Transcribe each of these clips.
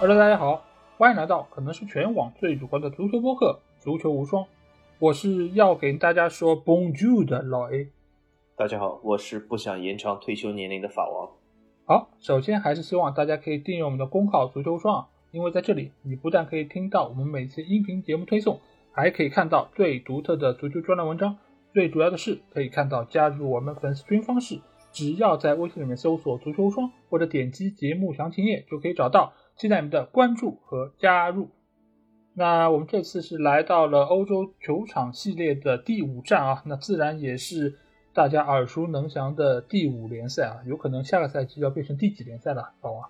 Hello，大家好，欢迎来到可能是全网最主观的足球播客《足球无双》，我是要给大家说 Bonjour 的老 A。大家好，我是不想延长退休年龄的法王。好，首先还是希望大家可以订阅我们的公号《足球无双》，因为在这里你不但可以听到我们每次音频节目推送，还可以看到最独特的足球专栏文章。最主要的是可以看到加入我们粉丝群方式，只要在微信里面搜索“足球无双”或者点击节目详情页就可以找到。期待你们的关注和加入。那我们这次是来到了欧洲球场系列的第五站啊，那自然也是大家耳熟能详的第五联赛啊，有可能下个赛季要变成第几联赛了，老王？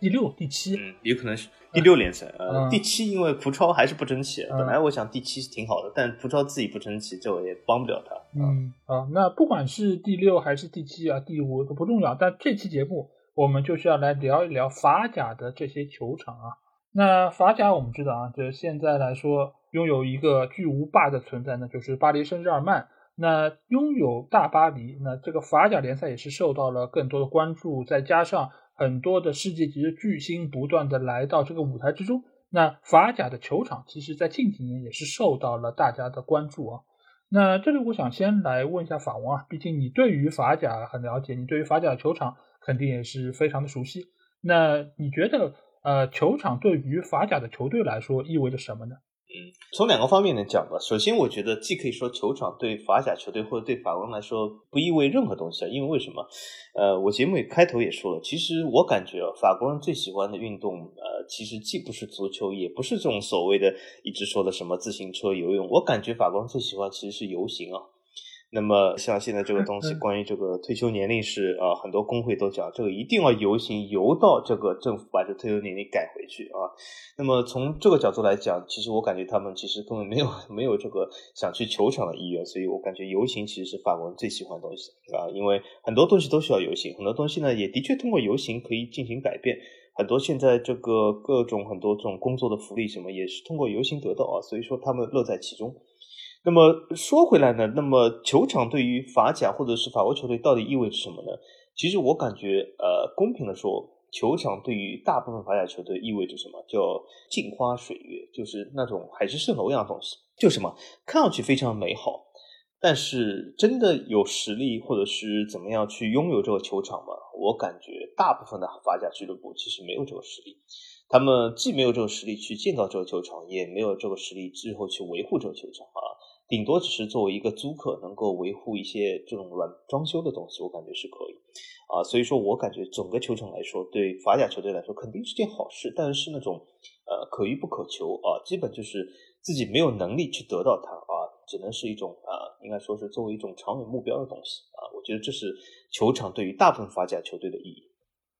第六、第七？嗯，有可能是第六联赛。呃，第七因为葡超还是不争气，本来我想第七是挺好的，但葡超自己不争气，这我也帮不了他。嗯，啊，那不管是第六还是第七啊，第五都不重要，但这期节目。我们就是要来聊一聊法甲的这些球场啊。那法甲我们知道啊，就是现在来说，拥有一个巨无霸的存在呢，就是巴黎圣日耳曼。那拥有大巴黎，那这个法甲联赛也是受到了更多的关注。再加上很多的世界级的巨星不断的来到这个舞台之中，那法甲的球场其实在近几年也是受到了大家的关注啊。那这里我想先来问一下法王啊，毕竟你对于法甲很了解，你对于法甲球场。肯定也是非常的熟悉。那你觉得，呃，球场对于法甲的球队来说意味着什么呢？嗯，从两个方面来讲吧。首先，我觉得既可以说球场对法甲球队或者对法国来说不意味任何东西啊。因为为什么？呃，我节目也开头也说了，其实我感觉啊，法国人最喜欢的运动，呃，其实既不是足球，也不是这种所谓的一直说的什么自行车、游泳。我感觉法国人最喜欢其实是游行啊。那么像现在这个东西，关于这个退休年龄是啊，很多工会都讲这个一定要游行游到这个政府把这退休年龄改回去啊。那么从这个角度来讲，其实我感觉他们其实根本没有 没有这个想去球场的意愿，所以我感觉游行其实是法国人最喜欢的东西啊，因为很多东西都需要游行，很多东西呢也的确通过游行可以进行改变，很多现在这个各种很多这种工作的福利什么也是通过游行得到啊，所以说他们乐在其中。那么说回来呢，那么球场对于法甲或者是法国球队到底意味着什么呢？其实我感觉，呃，公平的说，球场对于大部分法甲球队意味着什么？叫镜花水月，就是那种海市蜃楼一样的东西，就什么看上去非常美好，但是真的有实力或者是怎么样去拥有这个球场吗？我感觉大部分的法甲俱乐部其实没有这个实力，他们既没有这个实力去建造这个球场，也没有这个实力之后去维护这个球场啊。顶多只是作为一个租客，能够维护一些这种软装修的东西，我感觉是可以，啊，所以说我感觉整个球场来说，对法甲球队来说肯定是件好事，但是那种呃可遇不可求啊，基本就是自己没有能力去得到它啊，只能是一种啊，应该说是作为一种长远目标的东西啊，我觉得这是球场对于大部分法甲球队的意义。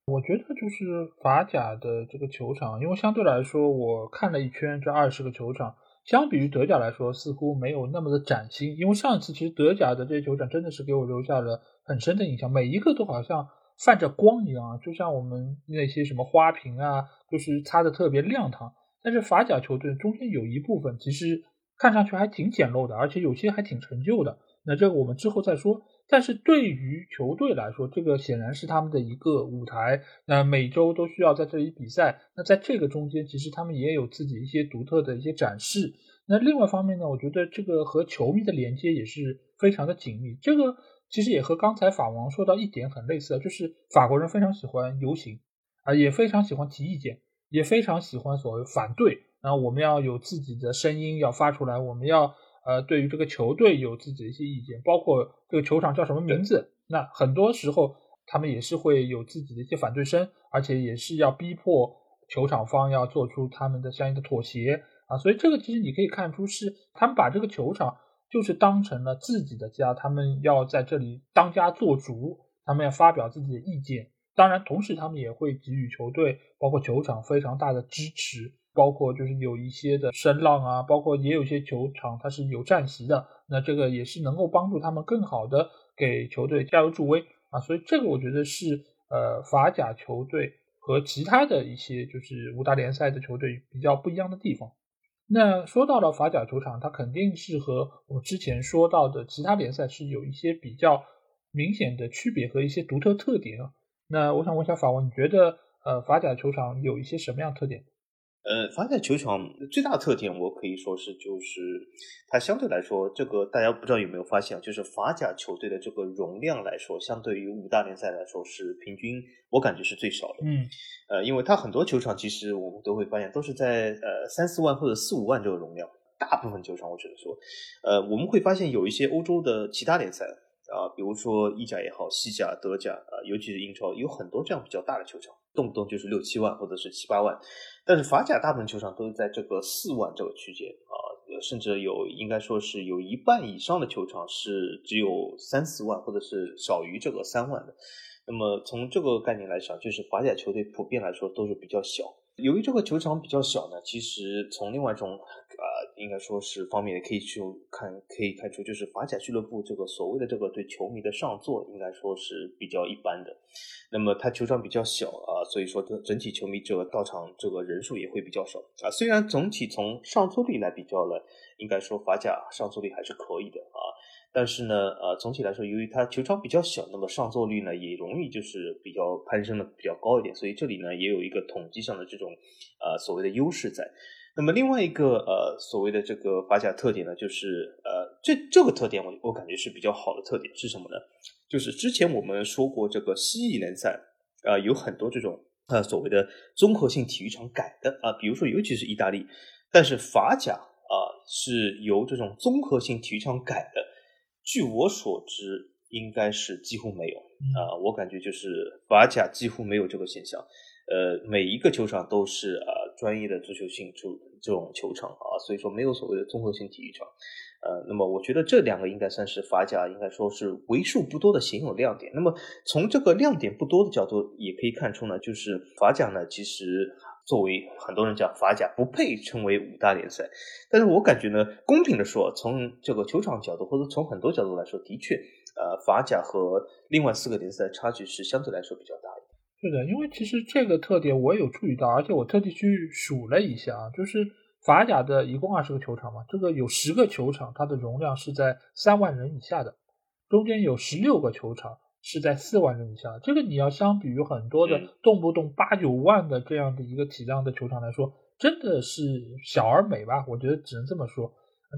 我觉得就是法甲的这个球场，因为相对来说，我看了一圈这二十个球场。相比于德甲来说，似乎没有那么的崭新。因为上一次其实德甲的这些球场真的是给我留下了很深的印象，每一个都好像泛着光一样，就像我们那些什么花瓶啊，就是擦的特别亮堂。但是法甲球队中间有一部分其实看上去还挺简陋的，而且有些还挺陈旧的。那这个我们之后再说。但是对于球队来说，这个显然是他们的一个舞台。那每周都需要在这里比赛。那在这个中间，其实他们也有自己一些独特的一些展示。那另外一方面呢，我觉得这个和球迷的连接也是非常的紧密。这个其实也和刚才法王说到一点很类似，就是法国人非常喜欢游行啊，也非常喜欢提意见，也非常喜欢所谓反对。然后我们要有自己的声音要发出来，我们要。呃，对于这个球队有自己的一些意见，包括这个球场叫什么名字，那很多时候他们也是会有自己的一些反对声，而且也是要逼迫球场方要做出他们的相应的妥协啊。所以这个其实你可以看出是他们把这个球场就是当成了自己的家，他们要在这里当家做主，他们要发表自己的意见。当然，同时他们也会给予球队包括球场非常大的支持。包括就是有一些的声浪啊，包括也有一些球场它是有战席的，那这个也是能够帮助他们更好的给球队加油助威啊，所以这个我觉得是呃法甲球队和其他的一些就是五大联赛的球队比较不一样的地方。那说到了法甲球场，它肯定是和我们之前说到的其他联赛是有一些比较明显的区别和一些独特特点啊。那我想问一下法文，你觉得？呃，法甲球场有一些什么样特点？呃，法甲球场最大的特点，我可以说是就是它相对来说，这个大家不知道有没有发现，就是法甲球队的这个容量来说，相对于五大联赛来说是平均，我感觉是最少的。嗯，呃，因为它很多球场其实我们都会发现都是在呃三四万或者四五万这个容量，大部分球场我只能说，呃，我们会发现有一些欧洲的其他联赛啊，比如说意甲也好，西甲、德甲啊，尤其是英超，有很多这样比较大的球场，动不动就是六七万或者是七八万。但是法甲大部分球场都是在这个四万这个区间啊，甚至有应该说是有一半以上的球场是只有三四万或者是少于这个三万的。那么从这个概念来讲，就是法甲球队普遍来说都是比较小。由于这个球场比较小呢，其实从另外一种啊，应该说是方面可以去看，可以看出就是法甲俱乐部这个所谓的这个对球迷的上座，应该说是比较一般的。那么它球场比较小啊，所以说整整体球迷这个到场这个人数也会比较少啊。虽然总体从上座率来比较呢，应该说法甲上座率还是可以的啊。但是呢，呃，总体来说，由于它球场比较小，那么上座率呢也容易就是比较攀升的比较高一点，所以这里呢也有一个统计上的这种呃所谓的优势在。那么另外一个呃所谓的这个法甲特点呢，就是呃这这个特点我我感觉是比较好的特点是什么呢？就是之前我们说过这个西乙联赛啊有很多这种呃所谓的综合性体育场改的啊，比如说尤其是意大利，但是法甲啊是由这种综合性体育场改的。据我所知，应该是几乎没有啊，我感觉就是法甲几乎没有这个现象。呃，每一个球场都是啊专业的足球性这这种球场啊，所以说没有所谓的综合性体育场。呃，那么我觉得这两个应该算是法甲应该说是为数不多的鲜有亮点。那么从这个亮点不多的角度，也可以看出呢，就是法甲呢其实。作为很多人讲法甲不配称为五大联赛，但是我感觉呢，公平的说，从这个球场角度或者从很多角度来说，的确，呃，法甲和另外四个联赛差距是相对来说比较大的。是的，因为其实这个特点我有注意到，而且我特地去数了一下啊，就是法甲的一共二十个球场嘛，这个有十个球场它的容量是在三万人以下的，中间有十六个球场。是在四万人以下，这个你要相比于很多的动不动八九万的这样的一个体量的球场来说，真的是小而美吧？我觉得只能这么说。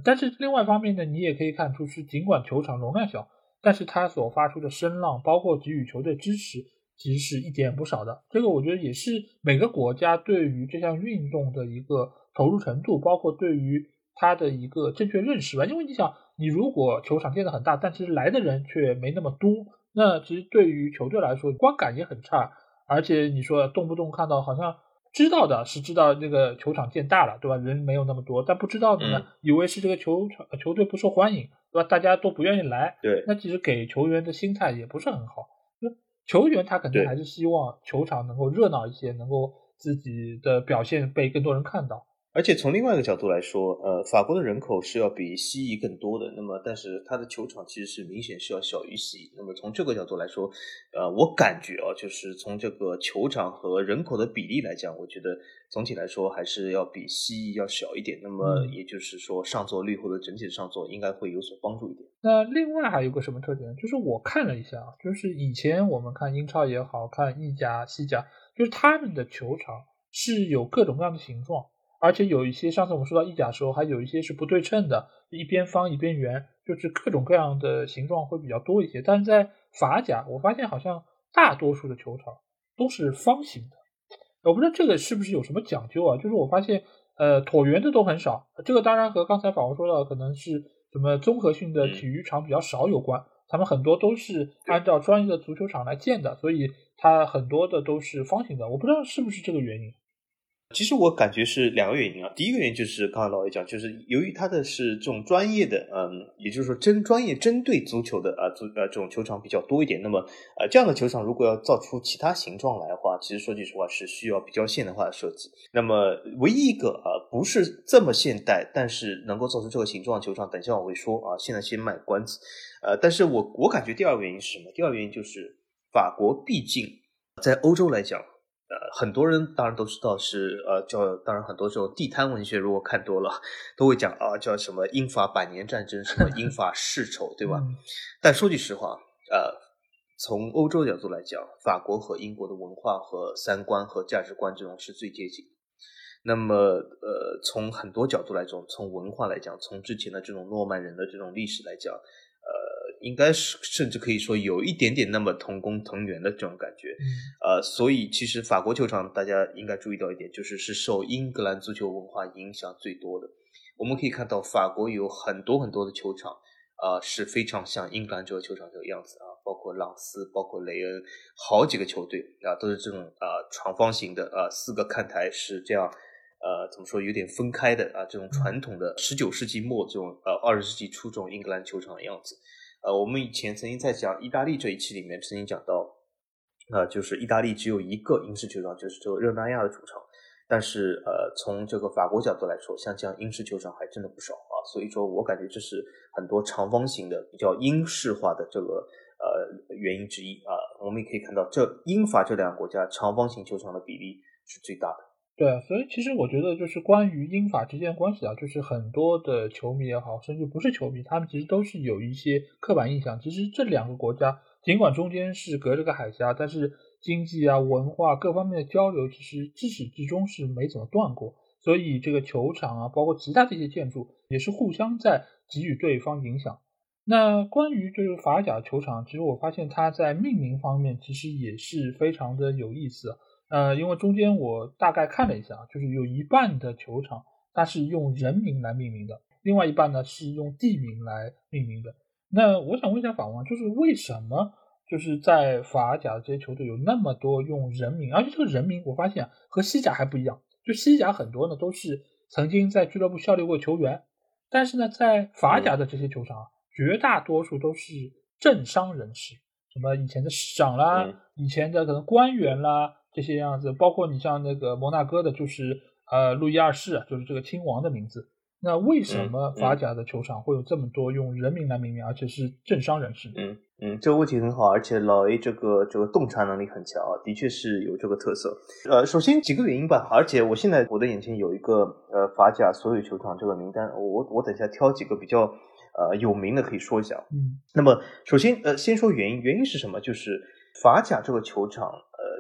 但是另外一方面呢，你也可以看出，是尽管球场容量小，但是它所发出的声浪，包括给予球队支持，其实是一点不少的。这个我觉得也是每个国家对于这项运动的一个投入程度，包括对于它的一个正确认识吧。因为你想，你如果球场建得很大，但其实来的人却没那么多。那其实对于球队来说，观感也很差，而且你说动不动看到好像知道的是知道那个球场建大了，对吧？人没有那么多，但不知道的呢，以为是这个球场球队不受欢迎，对吧？大家都不愿意来，对，那其实给球员的心态也不是很好。那球员他肯定还是希望球场能够热闹一些，能够自己的表现被更多人看到。而且从另外一个角度来说，呃，法国的人口是要比西乙更多的，那么但是它的球场其实是明显是要小于西乙。那么从这个角度来说，呃，我感觉啊，就是从这个球场和人口的比例来讲，我觉得总体来说还是要比西乙要小一点。那么也就是说，上座率或者整体的上座应该会有所帮助一点。那另外还有个什么特点？就是我看了一下啊，就是以前我们看英超也好看意甲、西甲，就是他们的球场是有各种各样的形状。而且有一些，上次我们说到意甲的时候，还有一些是不对称的，一边方一边圆，就是各种各样的形状会比较多一些。但是在法甲，我发现好像大多数的球场都是方形的，我不知道这个是不是有什么讲究啊？就是我发现，呃，椭圆的都很少。这个当然和刚才法国说到可能是什么综合性的体育场比较少有关，他们很多都是按照专业的足球场来建的，所以它很多的都是方形的。我不知道是不是这个原因。其实我感觉是两个原因啊。第一个原因就是刚才老魏讲，就是由于它的是这种专业的，嗯，也就是说针专业针对足球的啊足呃这种球场比较多一点。那么呃这样的球场如果要造出其他形状来的话，其实说句实话是需要比较现代化的设计。那么唯一一个啊不是这么现代，但是能够造出这个形状的球场，等一下我会说啊。现在先卖关子。呃，但是我我感觉第二个原因是什么？第二个原因就是法国毕竟在欧洲来讲。呃，很多人当然都知道是呃叫，当然很多这种地摊文学，如果看多了，都会讲啊叫什么英法百年战争，什么英法世仇，对吧？但说句实话，呃，从欧洲角度来讲，法国和英国的文化和三观和价值观这种是最接近。那么，呃，从很多角度来讲，从文化来讲，从之前的这种诺曼人的这种历史来讲，呃，应该是甚至可以说有一点点那么同工同源的这种感觉。呃，所以其实法国球场大家应该注意到一点，就是是受英格兰足球文化影响最多的。我们可以看到，法国有很多很多的球场。啊，是非常像英格兰这个球场这个样子啊，包括朗斯，包括雷恩，好几个球队啊，都是这种啊长方形的啊，四个看台是这样，呃，怎么说有点分开的啊，这种传统的十九世纪末这种呃二十世纪初这种英格兰球场的样子。呃，我们以前曾经在讲意大利这一期里面曾经讲到，啊，就是意大利只有一个英式球场，就是这个热那亚的主场。但是，呃，从这个法国角度来说，像这样英式球场还真的不少啊，所以说我感觉这是很多长方形的比较英式化的这个呃原因之一啊。我们也可以看到，这英法这两个国家长方形球场的比例是最大的。对，所以其实我觉得就是关于英法之间关系啊，就是很多的球迷也好，甚至不是球迷，他们其实都是有一些刻板印象。其实这两个国家尽管中间是隔着个海峡，但是。经济啊，文化各方面的交流，其实自始至终是没怎么断过。所以这个球场啊，包括其他这些建筑，也是互相在给予对方影响。那关于这个法甲球场，其实我发现它在命名方面其实也是非常的有意思。呃，因为中间我大概看了一下，就是有一半的球场它是用人名来命名的，另外一半呢是用地名来命名的。那我想问一下法王，就是为什么？就是在法甲这些球队有那么多用人名，而且这个人名我发现和西甲还不一样。就西甲很多呢都是曾经在俱乐部效力过球员，但是呢在法甲的这些球场，绝大多数都是政商人士，什么以前的市长啦，以前的可能官员啦这些样子，包括你像那个摩纳哥的，就是呃路易二世，就是这个亲王的名字。那为什么法甲的球场会有这么多用人名来命名，而且是政商人士？嗯嗯，这个问题很好，而且老 A 这个这个洞察能力很强啊，的确是有这个特色。呃，首先几个原因吧，而且我现在我的眼前有一个呃法甲所有球场这个名单，我我等一下挑几个比较呃有名的可以说一下。嗯，那么首先呃先说原因，原因是什么？就是法甲这个球场。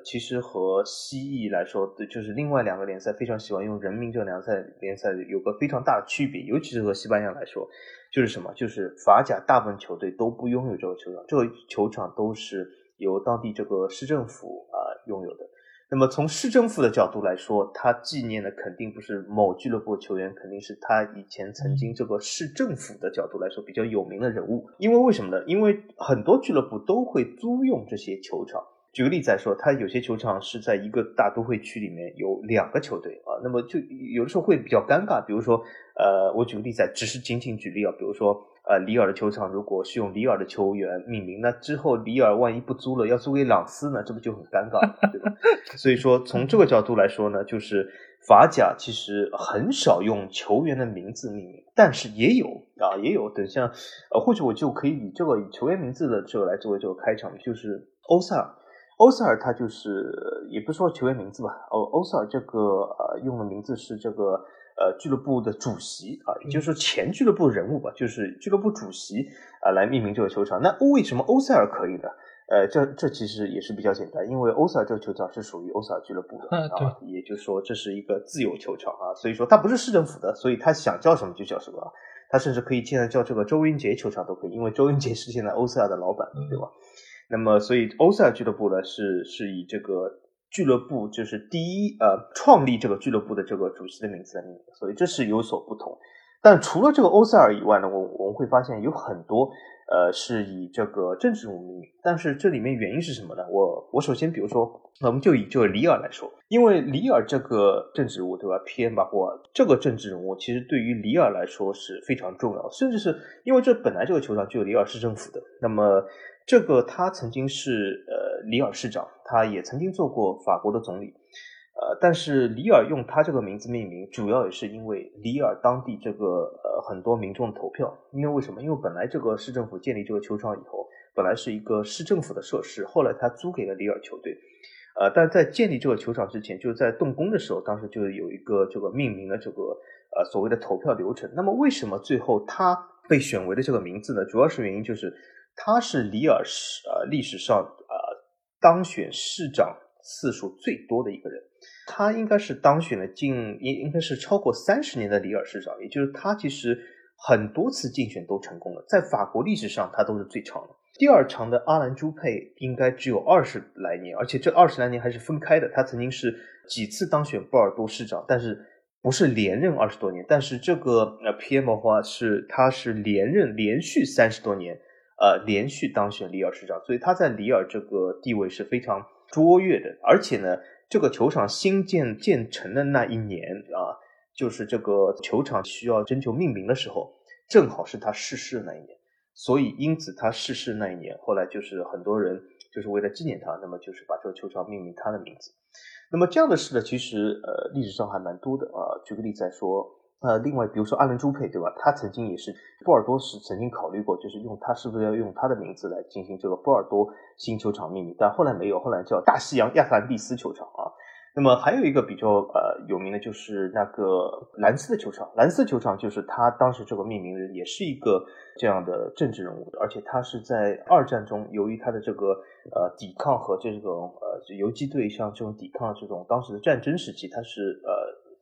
其实和西乙来说，就是另外两个联赛非常喜欢用人名这个联赛联赛有个非常大的区别，尤其是和西班牙来说，就是什么？就是法甲大部分球队都不拥有这个球场，这个球场都是由当地这个市政府啊拥有的。那么从市政府的角度来说，他纪念的肯定不是某俱乐部球员，肯定是他以前曾经这个市政府的角度来说比较有名的人物。因为为什么呢？因为很多俱乐部都会租用这些球场。举个例子来说，他有些球场是在一个大都会区里面有两个球队啊，那么就有的时候会比较尴尬。比如说，呃，我举个例子，只是仅仅举例啊，比如说，呃，里尔的球场如果是用里尔的球员命名，那之后里尔万一不租了，要租给朗斯呢，这不就很尴尬，对吧？所以说，从这个角度来说呢，就是法甲其实很少用球员的名字命名，但是也有啊，也有。等下，呃，或许我就可以以这个以球员名字的这个来作为这个开场，就是欧塞尔。欧塞尔他就是也不是说球员名字吧，欧欧塞尔这个呃用的名字是这个呃俱乐部的主席啊，也就是说前俱乐部人物吧，就是俱乐部主席啊来命名这个球场。那为什么欧塞尔可以呢？呃，这这其实也是比较简单，因为欧塞尔这个球场是属于欧塞尔俱乐部的啊，也就是说这是一个自由球场啊，所以说它不是市政府的，所以他想叫什么就叫什么啊，他甚至可以现在叫这个周云杰球场都可以，因为周云杰是现在欧塞尔的老板，对吧？那么，所以欧塞尔俱乐部呢，是是以这个俱乐部就是第一呃创立这个俱乐部的这个主席的名字来命名，所以这是有所不同。但除了这个欧塞尔以外呢，我我们会发现有很多呃是以这个政治人物命名。但是这里面原因是什么呢？我我首先比如说，我们就以这个里尔来说，因为里尔这个政治人物对吧？P M 巴霍这个政治人物其实对于里尔来说是非常重要，甚至是因为这本来这个球场就有里尔市政府的，那么。这个他曾经是呃里尔市长，他也曾经做过法国的总理，呃，但是里尔用他这个名字命名，主要也是因为里尔当地这个呃很多民众投票，因为为什么？因为本来这个市政府建立这个球场以后，本来是一个市政府的设施，后来他租给了里尔球队，呃，但在建立这个球场之前，就是在动工的时候，当时就有一个这个命名的这个呃所谓的投票流程。那么为什么最后他被选为的这个名字呢？主要是原因就是。他是里尔市呃历史上呃当选市长次数最多的一个人，他应该是当选了近应应该是超过三十年的里尔市长，也就是他其实很多次竞选都成功了，在法国历史上他都是最长的。第二长的阿兰朱佩应该只有二十来年，而且这二十来年还是分开的。他曾经是几次当选波尔多市长，但是不是连任二十多年。但是这个呃皮埃莫的话是他是连任连续三十多年，呃连续当选里尔市长，所以他在里尔这个地位是非常卓越的。而且呢，这个球场新建建成的那一年啊，就是这个球场需要征求命名的时候，正好是他逝世那一年。所以，因此他逝世那一年，后来就是很多人就是为了纪念他，那么就是把这个球场命名他的名字。那么这样的事呢，其实呃历史上还蛮多的啊。举个例子来说，呃，另外比如说阿伦朱佩，对吧？他曾经也是波尔多是曾经考虑过，就是用他是不是要用他的名字来进行这个波尔多新球场命名，但后来没有，后来叫大西洋亚特兰蒂斯球场啊。那么还有一个比较呃有名的就是那个兰斯的球场，兰斯球场就是他当时这个命名人也是一个这样的政治人物，而且他是在二战中由于他的这个呃抵抗和这种呃游击队像这种抵抗这种当时的战争时期，他是呃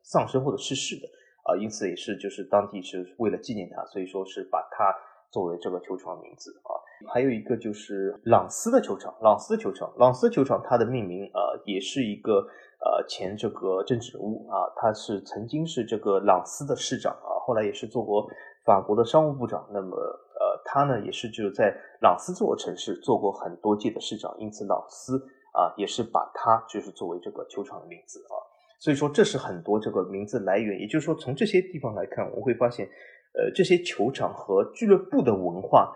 丧生或者逝世的啊，因此也是就是当地是为了纪念他，所以说是把他作为这个球场名字啊。还有一个就是朗斯的球场，朗斯球场，朗斯球场它的命名呃也是一个。呃，前这个政治人物啊，他是曾经是这个朗斯的市长啊，后来也是做过法国的商务部长。那么，呃，他呢也是就是在朗斯这座城市做过很多届的市长，因此朗斯啊也是把他就是作为这个球场的名字啊。所以说，这是很多这个名字来源。也就是说，从这些地方来看，我们会发现，呃，这些球场和俱乐部的文化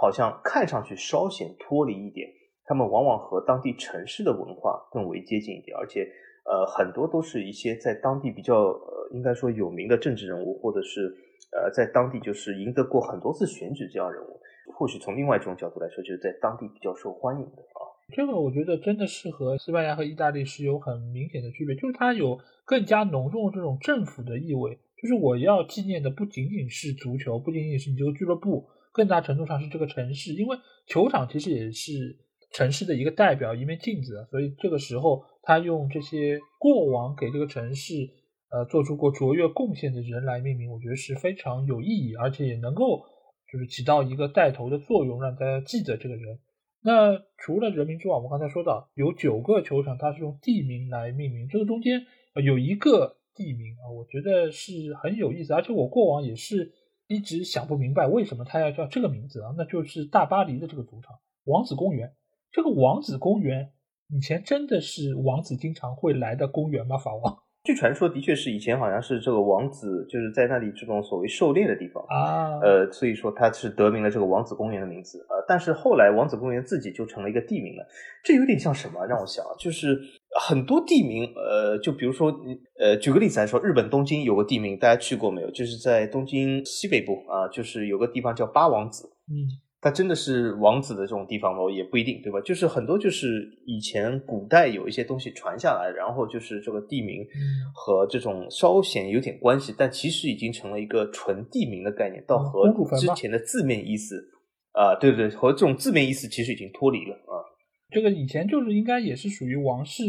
好像看上去稍显脱离一点。他们往往和当地城市的文化更为接近一点，而且，呃，很多都是一些在当地比较呃，应该说有名的政治人物，或者是呃，在当地就是赢得过很多次选举这样人物。或许从另外一种角度来说，就是在当地比较受欢迎的啊。这个我觉得真的是和西班牙和意大利是有很明显的区别，就是它有更加浓重的这种政府的意味。就是我要纪念的不仅仅是足球，不仅仅是你这个俱乐部，更大程度上是这个城市，因为球场其实也是。城市的一个代表，一面镜子，所以这个时候他用这些过往给这个城市呃做出过卓越贡献的人来命名，我觉得是非常有意义，而且也能够就是起到一个带头的作用，让大家记得这个人。那除了人名之外，我们刚才说到有九个球场，它是用地名来命名，这个中间有一个地名啊，我觉得是很有意思，而且我过往也是一直想不明白为什么它要叫这个名字啊，那就是大巴黎的这个主场王子公园。这个王子公园以前真的是王子经常会来的公园吗？法王？据传说，的确是以前好像是这个王子就是在那里这种所谓狩猎的地方啊。呃，所以说它是得名了这个王子公园的名字呃，但是后来王子公园自己就成了一个地名了。这有点像什么？让我想，就是很多地名，呃，就比如说，呃，举个例子来说，日本东京有个地名，大家去过没有？就是在东京西北部啊，就是有个地方叫八王子。嗯。它真的是王子的这种地方吗？也不一定，对吧？就是很多就是以前古代有一些东西传下来，然后就是这个地名和这种稍显有点关系，但其实已经成了一个纯地名的概念，到和之前的字面意思啊，对对，和这种字面意思其实已经脱离了啊。这个以前就是应该也是属于王室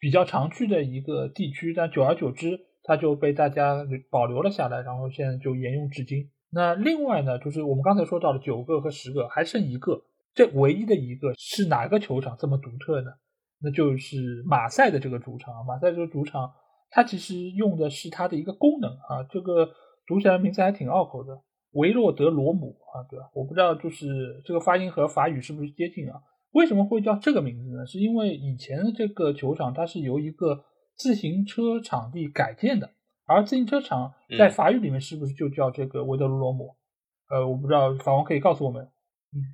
比较常去的一个地区，但久而久之，它就被大家保留了下来，然后现在就沿用至今。那另外呢，就是我们刚才说到了九个和十个，还剩一个，这唯一的一个是哪个球场这么独特呢？那就是马赛的这个主场。马赛这个主场，它其实用的是它的一个功能啊，这个读起来名字还挺拗口的，维洛德罗姆啊，对吧？我不知道就是这个发音和法语是不是接近啊？为什么会叫这个名字呢？是因为以前的这个球场它是由一个自行车场地改建的。而自行车场在法语里面是不是就叫这个维德鲁罗姆？呃，我不知道，法王可以告诉我们。嗯，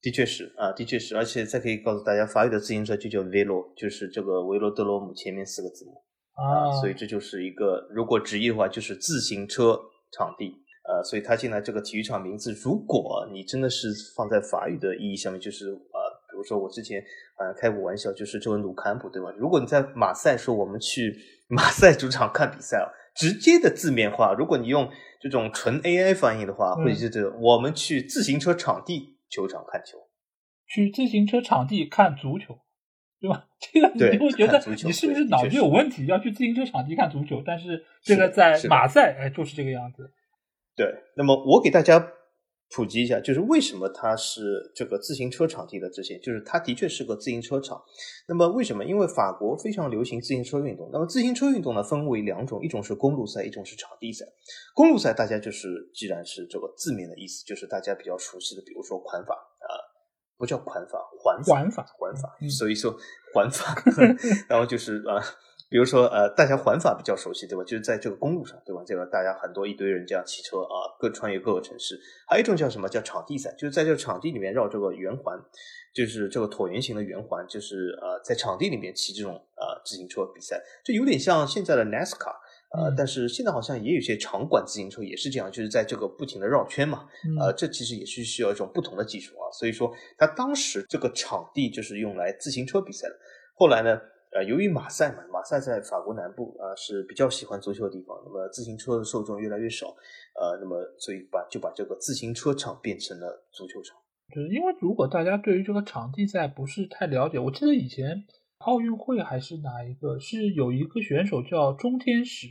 的确是啊，的确是，而且再可以告诉大家，法语的自行车就叫 Velo，就是这个维罗德罗姆前面四个字母啊，所以这就是一个，如果直译的话，就是自行车场地。呃，所以它现在这个体育场名字，如果你真的是放在法语的意义上面，就是呃，比如说我之前呃开过玩笑，就是这位鲁坎普对吧？如果你在马赛说我们去马赛主场看比赛啊。直接的字面化，如果你用这种纯 AI 翻译的话，会是这个我们去自行车场地球场看球，去自行车场地看足球，对吧？这个你会觉得你是不是脑子有问题？要去自行车场地看足球？但是这个在马赛哎就是这个样子。对，那么我给大家。普及一下，就是为什么它是这个自行车场地的这些，就是它的确是个自行车场。那么为什么？因为法国非常流行自行车运动。那么自行车运动呢，分为两种，一种是公路赛，一种是场地赛。公路赛大家就是，既然是这个字面的意思，就是大家比较熟悉的，比如说环法啊，不叫环法，环环法，环法。所以说环法 然后就是啊。比如说，呃，大家环法比较熟悉，对吧？就是在这个公路上，对吧？这个大家很多一堆人这样骑车啊，各穿越各个城市。还有一种叫什么？叫场地赛，就是在这个场地里面绕这个圆环，就是这个椭圆形的圆环，就是呃，在场地里面骑这种呃自行车比赛，就有点像现在的 NASCAR，呃，但是现在好像也有些场馆自行车也是这样，就是在这个不停的绕圈嘛，呃，这其实也是需要一种不同的技术啊。所以说，他当时这个场地就是用来自行车比赛的。后来呢？呃，由于马赛嘛，马赛在法国南部啊是比较喜欢足球的地方，那么自行车的受众越来越少，呃，那么所以把就把这个自行车场变成了足球场。就是因为如果大家对于这个场地赛不是太了解，我记得以前奥运会还是哪一个是有一个选手叫中天石，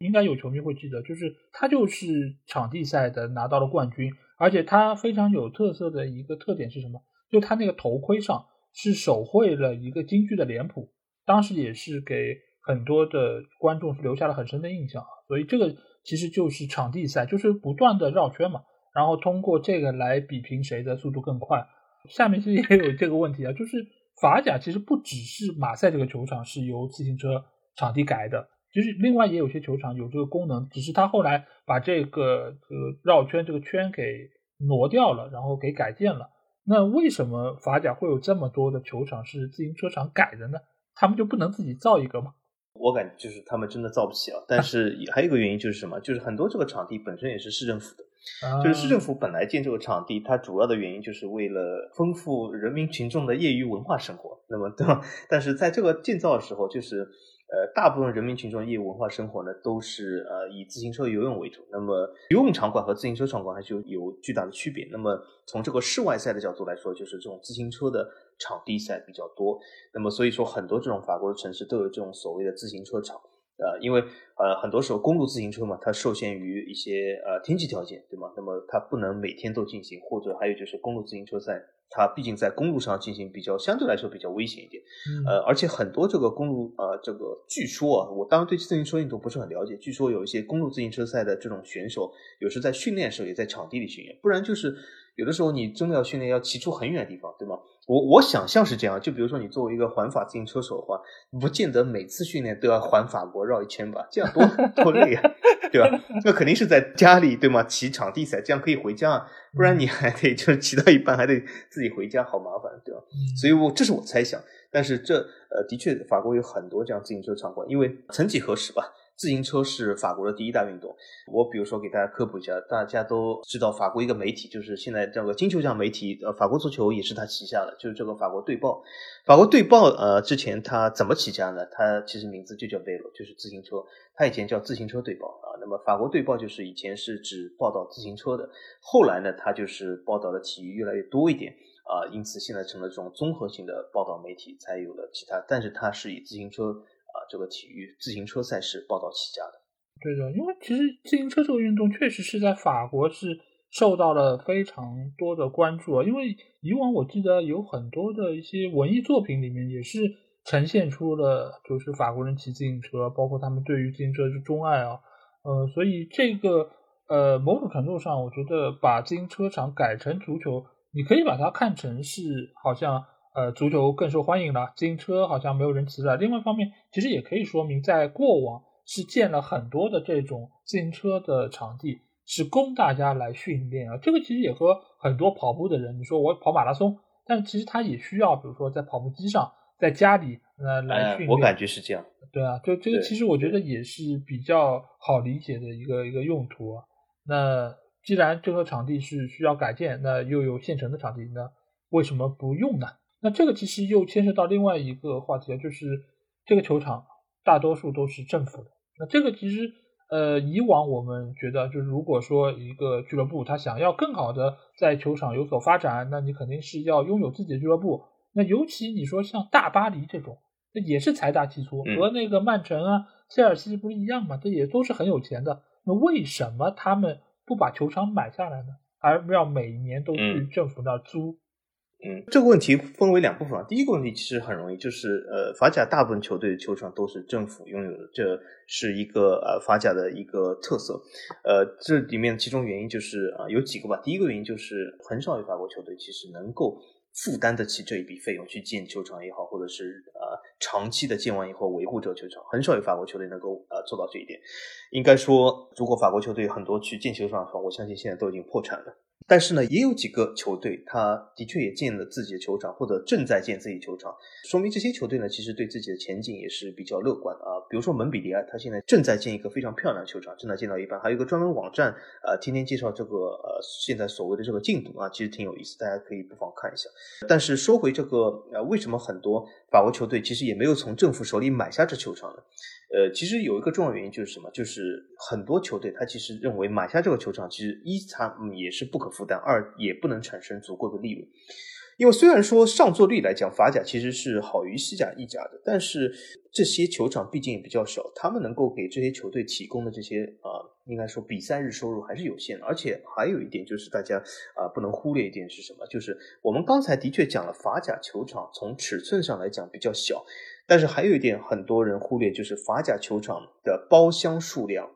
应该有球迷会记得，就是他就是场地赛的拿到了冠军，而且他非常有特色的一个特点是什么？就他那个头盔上是手绘了一个京剧的脸谱。当时也是给很多的观众留下了很深的印象啊，所以这个其实就是场地赛，就是不断的绕圈嘛，然后通过这个来比拼谁的速度更快。下面其实也有这个问题啊，就是法甲其实不只是马赛这个球场是由自行车场地改的，其实另外也有些球场有这个功能，只是他后来把这个呃绕圈这个圈给挪掉了，然后给改建了。那为什么法甲会有这么多的球场是自行车场改的呢？他们就不能自己造一个吗？我感觉就是他们真的造不起啊。但是还有一个原因就是什么？就是很多这个场地本身也是市政府的，就是市政府本来建这个场地，它主要的原因就是为了丰富人民群众的业余文化生活。那么对吧？但是在这个建造的时候，就是呃，大部分人民群众业余文化生活呢，都是呃以自行车游泳为主。那么游泳场馆和自行车场馆还是有有巨大的区别。那么从这个室外赛的角度来说，就是这种自行车的。场地赛比较多，那么所以说很多这种法国的城市都有这种所谓的自行车场，呃，因为呃很多时候公路自行车嘛，它受限于一些呃天气条件，对吗？那么它不能每天都进行，或者还有就是公路自行车赛，它毕竟在公路上进行比较相对来说比较危险一点，呃，而且很多这个公路呃这个据说啊，我当然对自行车运动不是很了解，据说有一些公路自行车赛的这种选手，有时在训练时候也在场地里训练，不然就是有的时候你真的要训练要骑出很远的地方，对吗？我我想象是这样，就比如说你作为一个环法自行车手的话，不见得每次训练都要环法国绕一圈吧，这样多 多累啊，对吧？那肯定是在家里对吗？骑场地赛，这样可以回家，不然你还得就是骑到一半还得自己回家，好麻烦，对吧？所以我这是我猜想，但是这呃的确法国有很多这样自行车场馆，因为曾几何时吧。自行车是法国的第一大运动。我比如说给大家科普一下，大家都知道法国一个媒体，就是现在这个金球奖媒体，呃，法国足球也是他旗下的，就是这个法国队报。法国队报，呃，之前他怎么起家呢？他其实名字就叫 Velo，就是自行车。他以前叫自行车队报啊。那么法国队报就是以前是指报道自行车的，后来呢，他就是报道的体育越来越多一点啊，因此现在成了这种综合性的报道媒体，才有了其他。但是它是以自行车。啊，这个体育自行车赛事报道起家的，对的，因为其实自行车这个运动确实是在法国是受到了非常多的关注啊。因为以往我记得有很多的一些文艺作品里面也是呈现出了就是法国人骑自行车，包括他们对于自行车的钟爱啊。呃，所以这个呃某种程度上，我觉得把自行车场改成足球，你可以把它看成是好像。呃，足球更受欢迎了，自行车好像没有人骑了。另外一方面，其实也可以说明，在过往是建了很多的这种自行车的场地，是供大家来训练啊。这个其实也和很多跑步的人，你说我跑马拉松，但其实他也需要，比如说在跑步机上，在家里呃来训练。我感觉是这样。对啊，就这个其实我觉得也是比较好理解的一个一个用途。啊那既然这个场地是需要改建，那又有现成的场地，那为什么不用呢？那这个其实又牵涉到另外一个话题啊，就是这个球场大多数都是政府的。那这个其实呃，以往我们觉得，就是如果说一个俱乐部他想要更好的在球场有所发展，那你肯定是要拥有自己的俱乐部。那尤其你说像大巴黎这种，那也是财大气粗，和那个曼城啊、切尔西不是一样嘛？这也都是很有钱的。那为什么他们不把球场买下来呢？而要每年都去政府那儿租？嗯，嗯这个问题分为两部分啊。第一个问题其实很容易，就是呃，法甲大部分球队的球场都是政府拥有的，这是一个呃法甲的一个特色。呃，这里面其中原因就是啊，有几个吧。第一个原因就是很少有法国球队其实能够负担得起这一笔费用去建球场也好，或者是呃长期的建完以后维护这个球场，很少有法国球队能够呃做到这一点。应该说，如果法国球队很多去建球场的话，我相信现在都已经破产了。但是呢，也有几个球队，他的确也建了自己的球场，或者正在建自己球场，说明这些球队呢，其实对自己的前景也是比较乐观啊。比如说蒙彼利埃，他现在正在建一个非常漂亮的球场，正在建到一半，还有一个专门网站，呃，天天介绍这个呃现在所谓的这个进度啊，其实挺有意思，大家可以不妨看一下。但是说回这个，呃，为什么很多法国球队其实也没有从政府手里买下这球场呢？呃，其实有一个重要原因就是什么？就是很多球队他其实认为买下这个球场，其实一它也是不可负担，二也不能产生足够的利润。因为虽然说上座率来讲，法甲其实是好于西甲、意甲的，但是这些球场毕竟也比较少，他们能够给这些球队提供的这些啊，应该说比赛日收入还是有限的。而且还有一点就是大家啊不能忽略一点是什么？就是我们刚才的确讲了法甲球场从尺寸上来讲比较小。但是还有一点，很多人忽略，就是法甲球场的包厢数量，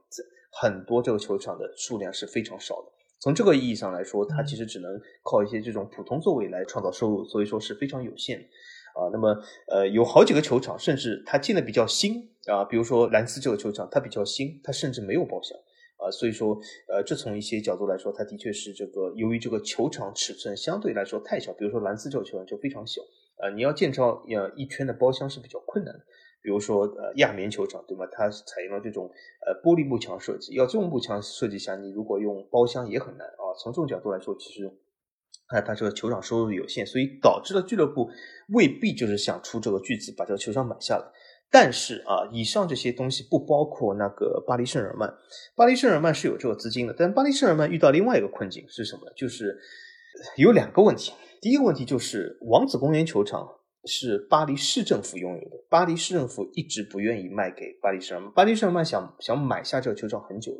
很多这个球场的数量是非常少的。从这个意义上来说，它其实只能靠一些这种普通座位来创造收入，所以说是非常有限。啊，那么呃，有好几个球场，甚至它建的比较新啊，比如说兰斯这个球场，它比较新，它甚至没有包厢啊，所以说呃，这从一些角度来说，它的确是这个由于这个球场尺寸相对来说太小，比如说兰斯这个球场就非常小。呃，你要建造呃一圈的包厢是比较困难的，比如说呃亚棉球场，对吗？它采用了这种呃玻璃幕墙设计，要这种幕墙设计下，你如果用包厢也很难啊。从这种角度来说，其实哎，它这个球场收入有限，所以导致了俱乐部未必就是想出这个巨资把这个球场买下来。但是啊，以上这些东西不包括那个巴黎圣日耳曼，巴黎圣日耳曼是有这个资金的，但巴黎圣日耳曼遇到另外一个困境是什么呢？就是有两个问题。第一个问题就是王子公园球场是巴黎市政府拥有的，巴黎市政府一直不愿意卖给巴黎圣日耳曼，巴黎圣日曼想想买下这个球场很久了，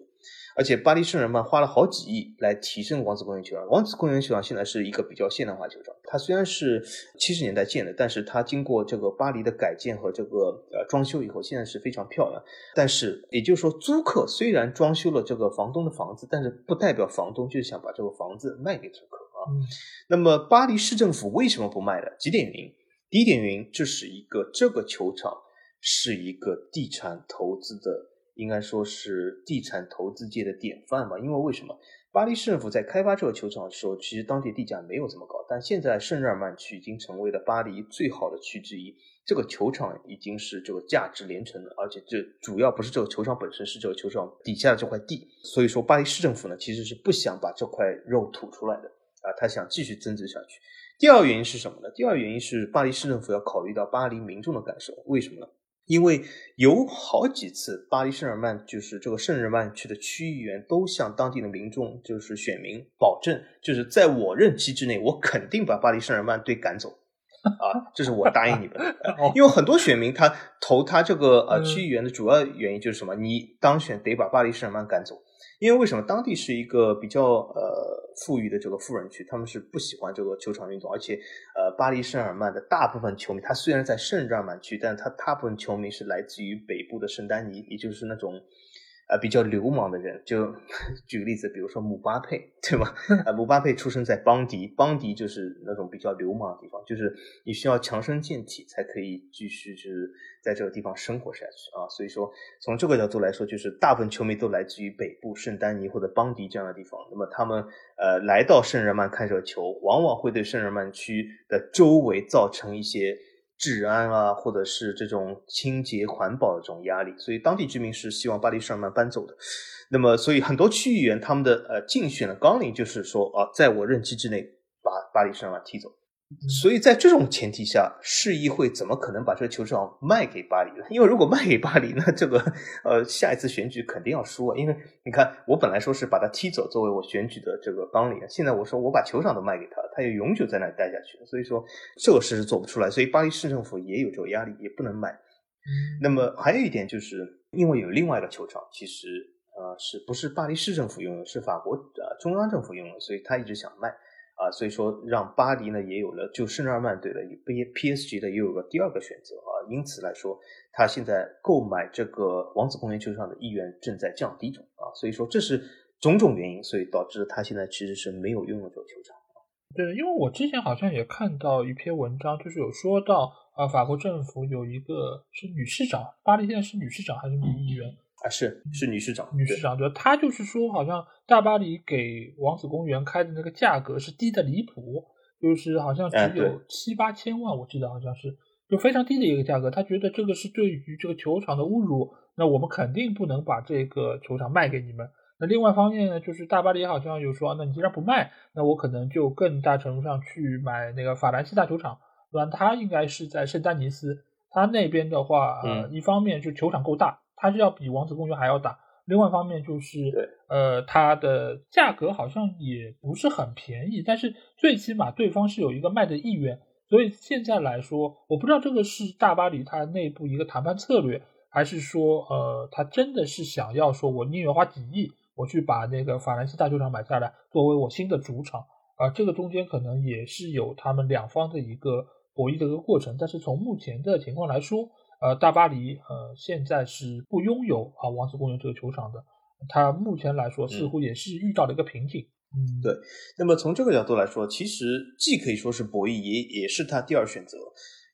而且巴黎圣日曼花了好几亿来提升王子公园球场。王子公园球场现在是一个比较现代化球场，它虽然是七十年代建的，但是它经过这个巴黎的改建和这个呃装修以后，现在是非常漂亮。但是也就是说，租客虽然装修了这个房东的房子，但是不代表房东就是想把这个房子卖给租客。嗯，那么巴黎市政府为什么不卖呢？几点原因。第一点原因，这是一个这个球场是一个地产投资的，应该说是地产投资界的典范吧。因为为什么？巴黎市政府在开发这个球场的时候，其实当地地价没有这么高，但现在圣日耳曼区已经成为了巴黎最好的区之一。这个球场已经是这个价值连城了，而且这主要不是这个球场本身，是这个球场底下的这块地。所以说，巴黎市政府呢，其实是不想把这块肉吐出来的。啊，他想继续增值下去。第二个原因是什么呢？第二个原因是巴黎市政府要考虑到巴黎民众的感受。为什么呢？因为有好几次，巴黎圣日耳曼就是这个圣日耳曼区的区议员都向当地的民众，就是选民保证，就是在我任期之内，我肯定把巴黎圣日耳曼队赶走。啊，这是我答应你们的。因为很多选民他投他这个呃区议员的主要原因就是什么？你当选得把巴黎圣日耳曼赶走。因为为什么当地是一个比较呃富裕的这个富人区，他们是不喜欢这个球场运动，而且呃巴黎圣日耳曼的大部分球迷，他虽然在圣日耳曼区，但他大部分球迷是来自于北部的圣丹尼，也就是那种。啊，比较流氓的人，就 举个例子，比如说姆巴佩，对吧？啊，姆巴佩出生在邦迪，邦迪就是那种比较流氓的地方，就是你需要强身健体才可以继续就是在这个地方生活下去啊。所以说，从这个角度来说，就是大部分球迷都来自于北部圣丹尼或者邦迪这样的地方。那么他们呃来到圣日耳曼看这个球，往往会对圣日耳曼区的周围造成一些。治安啊，或者是这种清洁环保的这种压力，所以当地居民是希望巴黎圣日曼搬走的。那么，所以很多区议员他们的呃竞选的纲领就是说啊，在我任期之内把巴黎圣日曼踢走。所以在这种前提下，市议会怎么可能把这个球场卖给巴黎呢？因为如果卖给巴黎，那这个呃下一次选举肯定要输啊。因为你看，我本来说是把他踢走作为我选举的这个纲领，现在我说我把球场都卖给他，他也永久在那里待下去。所以说这个事是做不出来，所以巴黎市政府也有这个压力，也不能卖。那么还有一点就是，因为有另外一个球场，其实呃是不是巴黎市政府拥有，是法国呃中央政府拥有，所以他一直想卖。啊，所以说让巴黎呢也有了，就圣日耳曼队的 P P S G 的也有个第二个选择啊，因此来说，他现在购买这个王子公园球场的意愿正在降低中啊，所以说这是种种原因，所以导致他现在其实是没有拥有这个球场对，因为我之前好像也看到一篇文章，就是有说到啊，法国政府有一个是女市长，巴黎现在是女市长还是女议员？啊，是是女市长，女市长对，她就是说，好像大巴黎给王子公园开的那个价格是低的离谱，就是好像只有七八千万，我记得好像是，就非常低的一个价格。他觉得这个是对于这个球场的侮辱，那我们肯定不能把这个球场卖给你们。那另外一方面呢，就是大巴黎好像有说，那你既然不卖，那我可能就更大程度上去买那个法兰西大球场，对吧？它应该是在圣丹尼斯，它那边的话，呃，一方面就球场够大。它是要比王子公园还要大，另外一方面就是，呃，它的价格好像也不是很便宜，但是最起码对方是有一个卖的意愿，所以现在来说，我不知道这个是大巴黎它内部一个谈判策略，还是说，呃，他真的是想要说，我宁愿花几亿，我去把那个法兰西大球场买下来，作为我新的主场，啊，这个中间可能也是有他们两方的一个博弈的一个过程，但是从目前的情况来说。呃，大巴黎呃现在是不拥有啊王子公园这个球场的，它目前来说似乎也是遇到了一个瓶颈。嗯，对。那么从这个角度来说，其实既可以说是博弈，也也是他第二选择。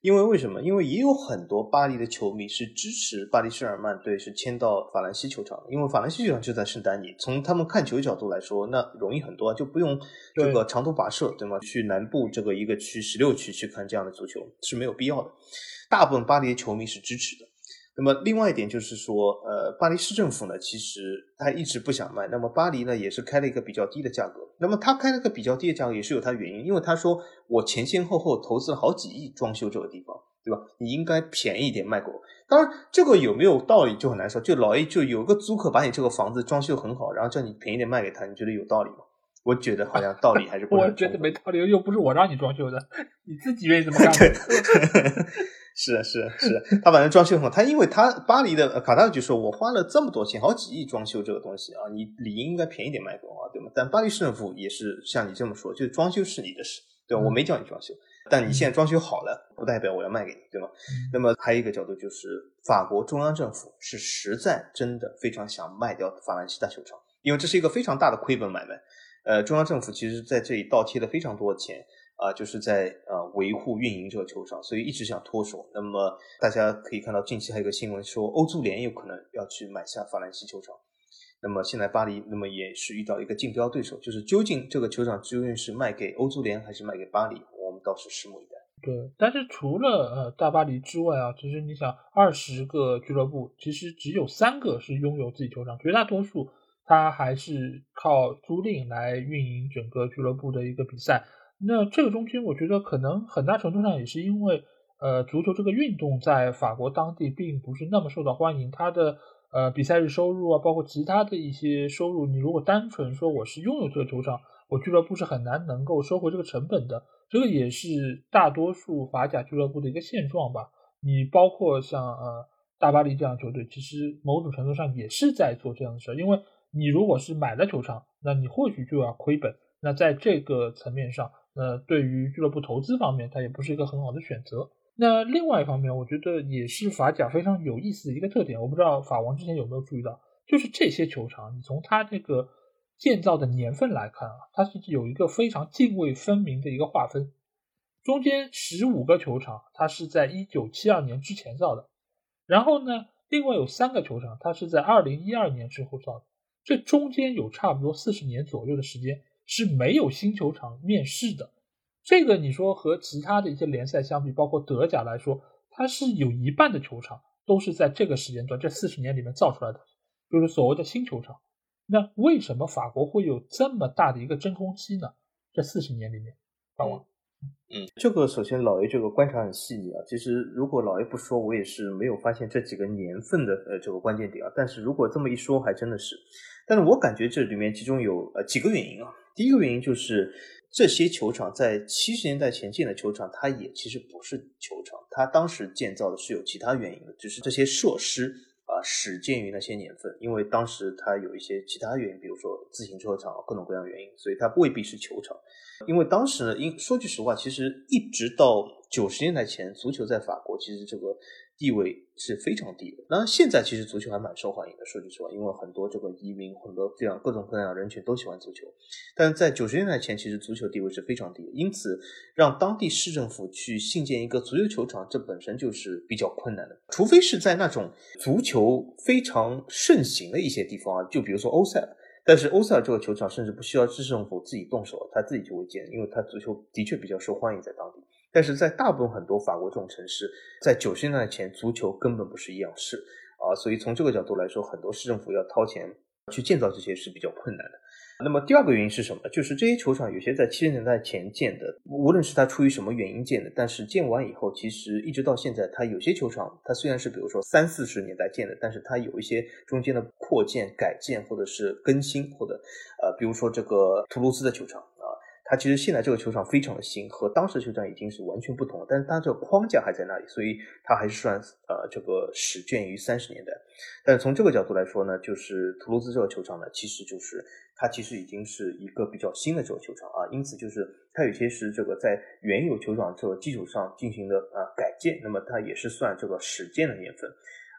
因为为什么？因为也有很多巴黎的球迷是支持巴黎圣日耳曼队是迁到法兰西球场的，因为法兰西球场就在圣丹尼。从他们看球角度来说，那容易很多，就不用这个长途跋涉，对吗？去南部这个一个区十六区去看这样的足球是没有必要的。大部分巴黎的球迷是支持的。那么，另外一点就是说，呃，巴黎市政府呢，其实他一直不想卖。那么，巴黎呢，也是开了一个比较低的价格。那么，他开了个比较低的价格，也是有他原因，因为他说我前前后后投资了好几亿装修这个地方，对吧？你应该便宜点卖给我。当然，这个有没有道理就很难说。就老 A 就有个租客把你这个房子装修很好，然后叫你便宜点卖给他，你觉得有道理吗？我觉得好像道理还是不。我觉得没道理，又不是我让你装修的，你自己愿意怎么干。是啊是啊是啊，他反正装修很好。他因为他巴黎的卡塔尔就说，我花了这么多钱，好几亿装修这个东西啊，你理应应该便宜点卖给我，对吗？但巴黎市政府也是像你这么说，就是装修是你的事，对吧？我没叫你装修，但你现在装修好了，不代表我要卖给你，对吗？那么还有一个角度就是，法国中央政府是实在真的非常想卖掉法兰西大球场，因为这是一个非常大的亏本买卖。呃，中央政府其实在这里倒贴了非常多的钱。啊，就是在呃维护运营这个球场，所以一直想脱手。那么大家可以看到，近期还有个新闻说，欧足联有可能要去买下法兰西球场。那么现在巴黎，那么也是遇到一个竞标对手，就是究竟这个球场究竟是卖给欧足联还是卖给巴黎，我们倒是拭目以待。对，但是除了呃大巴黎之外啊，其实你想，二十个俱乐部其实只有三个是拥有自己球场，绝大多数它还是靠租赁来运营整个俱乐部的一个比赛。那这个中间，我觉得可能很大程度上也是因为，呃，足球这个运动在法国当地并不是那么受到欢迎，它的呃比赛日收入啊，包括其他的一些收入，你如果单纯说我是拥有这个球场，我俱乐部是很难能够收回这个成本的。这个也是大多数法甲俱乐部的一个现状吧。你包括像呃大巴黎这样球队，其实某种程度上也是在做这样的事儿，因为你如果是买了球场，那你或许就要亏本。那在这个层面上。那对于俱乐部投资方面，它也不是一个很好的选择。那另外一方面，我觉得也是法甲非常有意思的一个特点。我不知道法王之前有没有注意到，就是这些球场，你从它这个建造的年份来看啊，它是有一个非常泾渭分明的一个划分。中间十五个球场，它是在一九七二年之前造的，然后呢，另外有三个球场，它是在二零一二年之后造的。这中间有差不多四十年左右的时间。是没有新球场面世的，这个你说和其他的一些联赛相比，包括德甲来说，它是有一半的球场都是在这个时间段这四十年里面造出来的，就是所谓的新球场。那为什么法国会有这么大的一个真空期呢？这四十年里面，法王，嗯，这个首先老 A 这个观察很细腻啊。其实如果老 A 不说，我也是没有发现这几个年份的呃这个关键点啊。但是如果这么一说，还真的是。但是我感觉这里面其中有呃几个原因啊。第一个原因就是这些球场在七十年代前建的球场，它也其实不是球场，它当时建造的是有其他原因的，只是这些设施啊始建于那些年份，因为当时它有一些其他原因，比如说自行车场各种各样原因，所以它未必是球场。因为当时呢，因说句实话，其实一直到九十年代前，足球在法国其实这个。地位是非常低的。那，现在其实足球还蛮受欢迎的。说句实话，因为很多这个移民，很多这样各种各样的人群都喜欢足球。但是在九十年代前，其实足球地位是非常低的。因此，让当地市政府去兴建一个足球球场，这本身就是比较困难的。除非是在那种足球非常盛行的一些地方啊，就比如说欧塞尔。但是欧塞尔这个球场甚至不需要市政府自己动手，他自己就会建，因为他足球的确比较受欢迎在当地。但是在大部分很多法国这种城市，在九十年代前，足球根本不是一样事啊，所以从这个角度来说，很多市政府要掏钱去建造这些是比较困难的。那么第二个原因是什么？就是这些球场有些在七十年代前建的，无论是它出于什么原因建的，但是建完以后，其实一直到现在，它有些球场，它虽然是比如说三四十年代建的，但是它有一些中间的扩建、改建或者是更新，或者呃，比如说这个图卢兹的球场。它其实现在这个球场非常的新，和当时球场已经是完全不同了。但是它这个框架还在那里，所以它还是算呃这个始建于三十年代。但从这个角度来说呢，就是图卢兹这个球场呢，其实就是它其实已经是一个比较新的这个球场啊。因此就是它有些是这个在原有球场这个基础上进行的啊改建，那么它也是算这个始建的年份。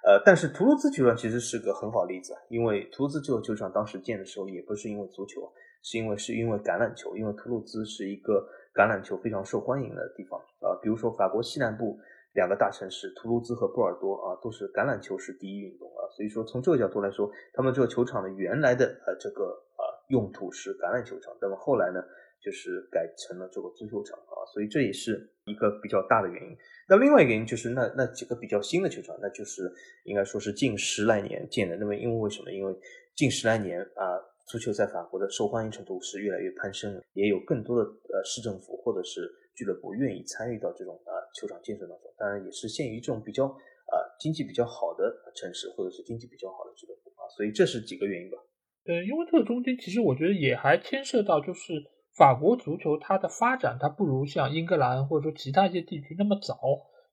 呃，但是图卢兹球场其实是个很好例子，因为图卢兹这个球场当时建的时候也不是因为足球。是因为是因为橄榄球，因为图卢兹是一个橄榄球非常受欢迎的地方啊。比如说法国西南部两个大城市图卢兹和波尔多啊，都是橄榄球是第一运动啊。所以说从这个角度来说，他们这个球场的原来的呃这个呃用途是橄榄球场，那么后来呢就是改成了这个足球场啊。所以这也是一个比较大的原因。那另外一个原因就是那那几个比较新的球场，那就是应该说是近十来年建的。那么因为为什么？因为近十来年啊。足球在法国的受欢迎程度是越来越攀升了，也有更多的呃市政府或者是俱乐部愿意参与到这种啊球场建设当中。当然，也是限于这种比较啊经济比较好的城市或者是经济比较好的俱乐部啊。所以这是几个原因吧。对，因为这个中间其实我觉得也还牵涉到，就是法国足球它的发展，它不如像英格兰或者说其他一些地区那么早。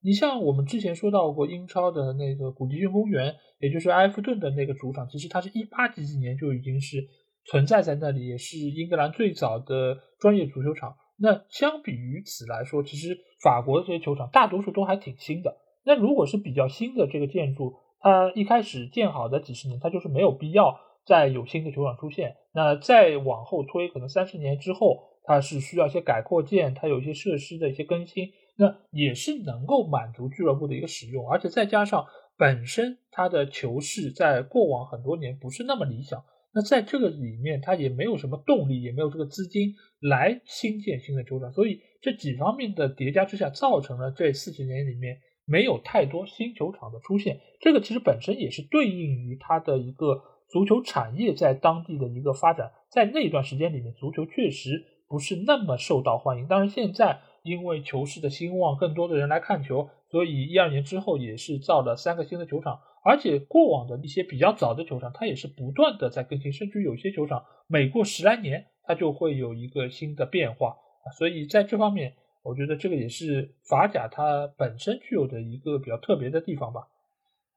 你像我们之前说到过英超的那个古迪逊公园，也就是埃弗顿的那个主场，其实它是一八几几年就已经是。存在在那里，也是英格兰最早的专业足球场。那相比于此来说，其实法国的这些球场大多数都还挺新的。那如果是比较新的这个建筑，它一开始建好的几十年，它就是没有必要再有新的球场出现。那再往后推，可能三十年之后，它是需要一些改扩建，它有一些设施的一些更新，那也是能够满足俱乐部的一个使用。而且再加上本身它的球市在过往很多年不是那么理想。那在这个里面，他也没有什么动力，也没有这个资金来新建新的球场，所以这几方面的叠加之下，造成了这四十年里面没有太多新球场的出现。这个其实本身也是对应于它的一个足球产业在当地的一个发展。在那段时间里面，足球确实不是那么受到欢迎。当然，现在因为球市的兴旺，更多的人来看球，所以一二年之后也是造了三个新的球场。而且过往的一些比较早的球场，它也是不断的在更新，甚至有些球场每过十来年，它就会有一个新的变化啊。所以在这方面，我觉得这个也是法甲它本身具有的一个比较特别的地方吧。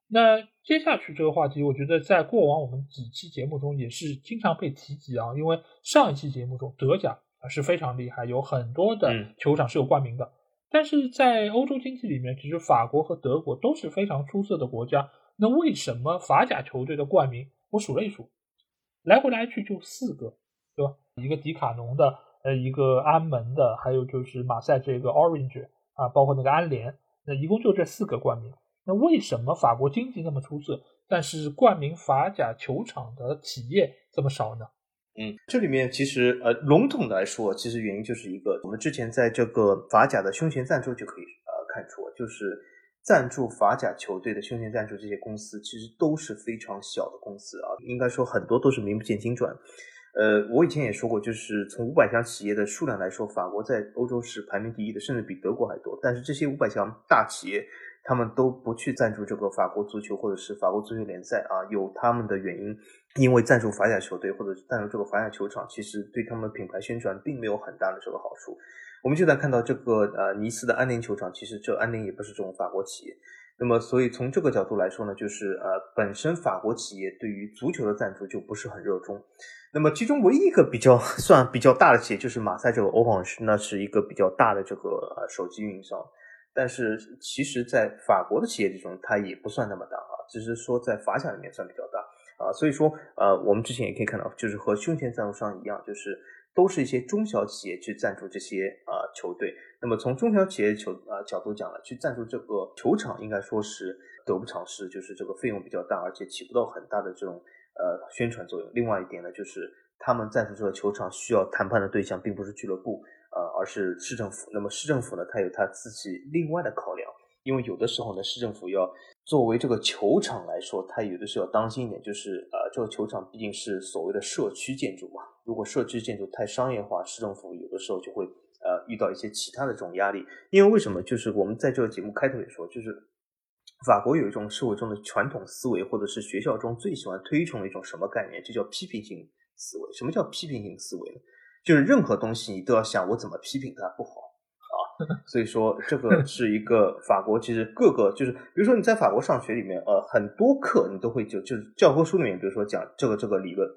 那接下去这个话题，我觉得在过往我们几期节目中也是经常被提及啊，因为上一期节目中德甲啊是非常厉害，有很多的球场是有冠名的。但是在欧洲经济里面，其实法国和德国都是非常出色的国家。那为什么法甲球队的冠名我数了一数，来回来去就四个，对吧？一个迪卡侬的，呃，一个安门的，还有就是马赛这个 Orange 啊，包括那个安联，那一共就这四个冠名。那为什么法国经济那么出色，但是冠名法甲球场的企业这么少呢？嗯，这里面其实呃，笼统的来说，其实原因就是一个，我们之前在这个法甲的胸前赞助就可以呃看出，就是。赞助法甲球队的胸前赞助这些公司，其实都是非常小的公司啊，应该说很多都是名不见经传。呃，我以前也说过，就是从五百强企业的数量来说，法国在欧洲是排名第一的，甚至比德国还多。但是这些五百强大企业，他们都不去赞助这个法国足球或者是法国足球联赛啊，有他们的原因。因为赞助法甲球队或者赞助这个法甲球场，其实对他们品牌宣传并没有很大的这个好处。我们就在看到这个呃尼斯的安宁球场，其实这安宁也不是这种法国企业。那么，所以从这个角度来说呢，就是呃，本身法国企业对于足球的赞助就不是很热衷。那么，其中唯一一个比较 算比较大的企业就是马赛这个 Orange，那是一个比较大的这个呃手机运营商。但是，其实，在法国的企业之中，它也不算那么大啊，只是说在法甲里面算比较大啊。所以说，呃，我们之前也可以看到，就是和胸前赞助商一样，就是都是一些中小企业去赞助这些啊球队。那么从中小企业球啊角度讲呢，去赞助这个球场，应该说是得不偿失，就是这个费用比较大，而且起不到很大的这种。呃，宣传作用。另外一点呢，就是他们赞助这个球场需要谈判的对象并不是俱乐部，呃，而是市政府。那么市政府呢，它有它自己另外的考量。因为有的时候呢，市政府要作为这个球场来说，它有的时候要当心一点，就是呃，这个球场毕竟是所谓的社区建筑嘛。如果社区建筑太商业化，市政府有的时候就会呃遇到一些其他的这种压力。因为为什么？就是我们在这个节目开头也说，就是。法国有一种社会中的传统思维，或者是学校中最喜欢推崇的一种什么概念，就叫批评性思维。什么叫批评性思维呢？就是任何东西你都要想我怎么批评它不好。所以说这个 是一个法国，其实各个就是，比如说你在法国上学里面，呃，很多课你都会就就是教科书里面，比如说讲这个这个理论，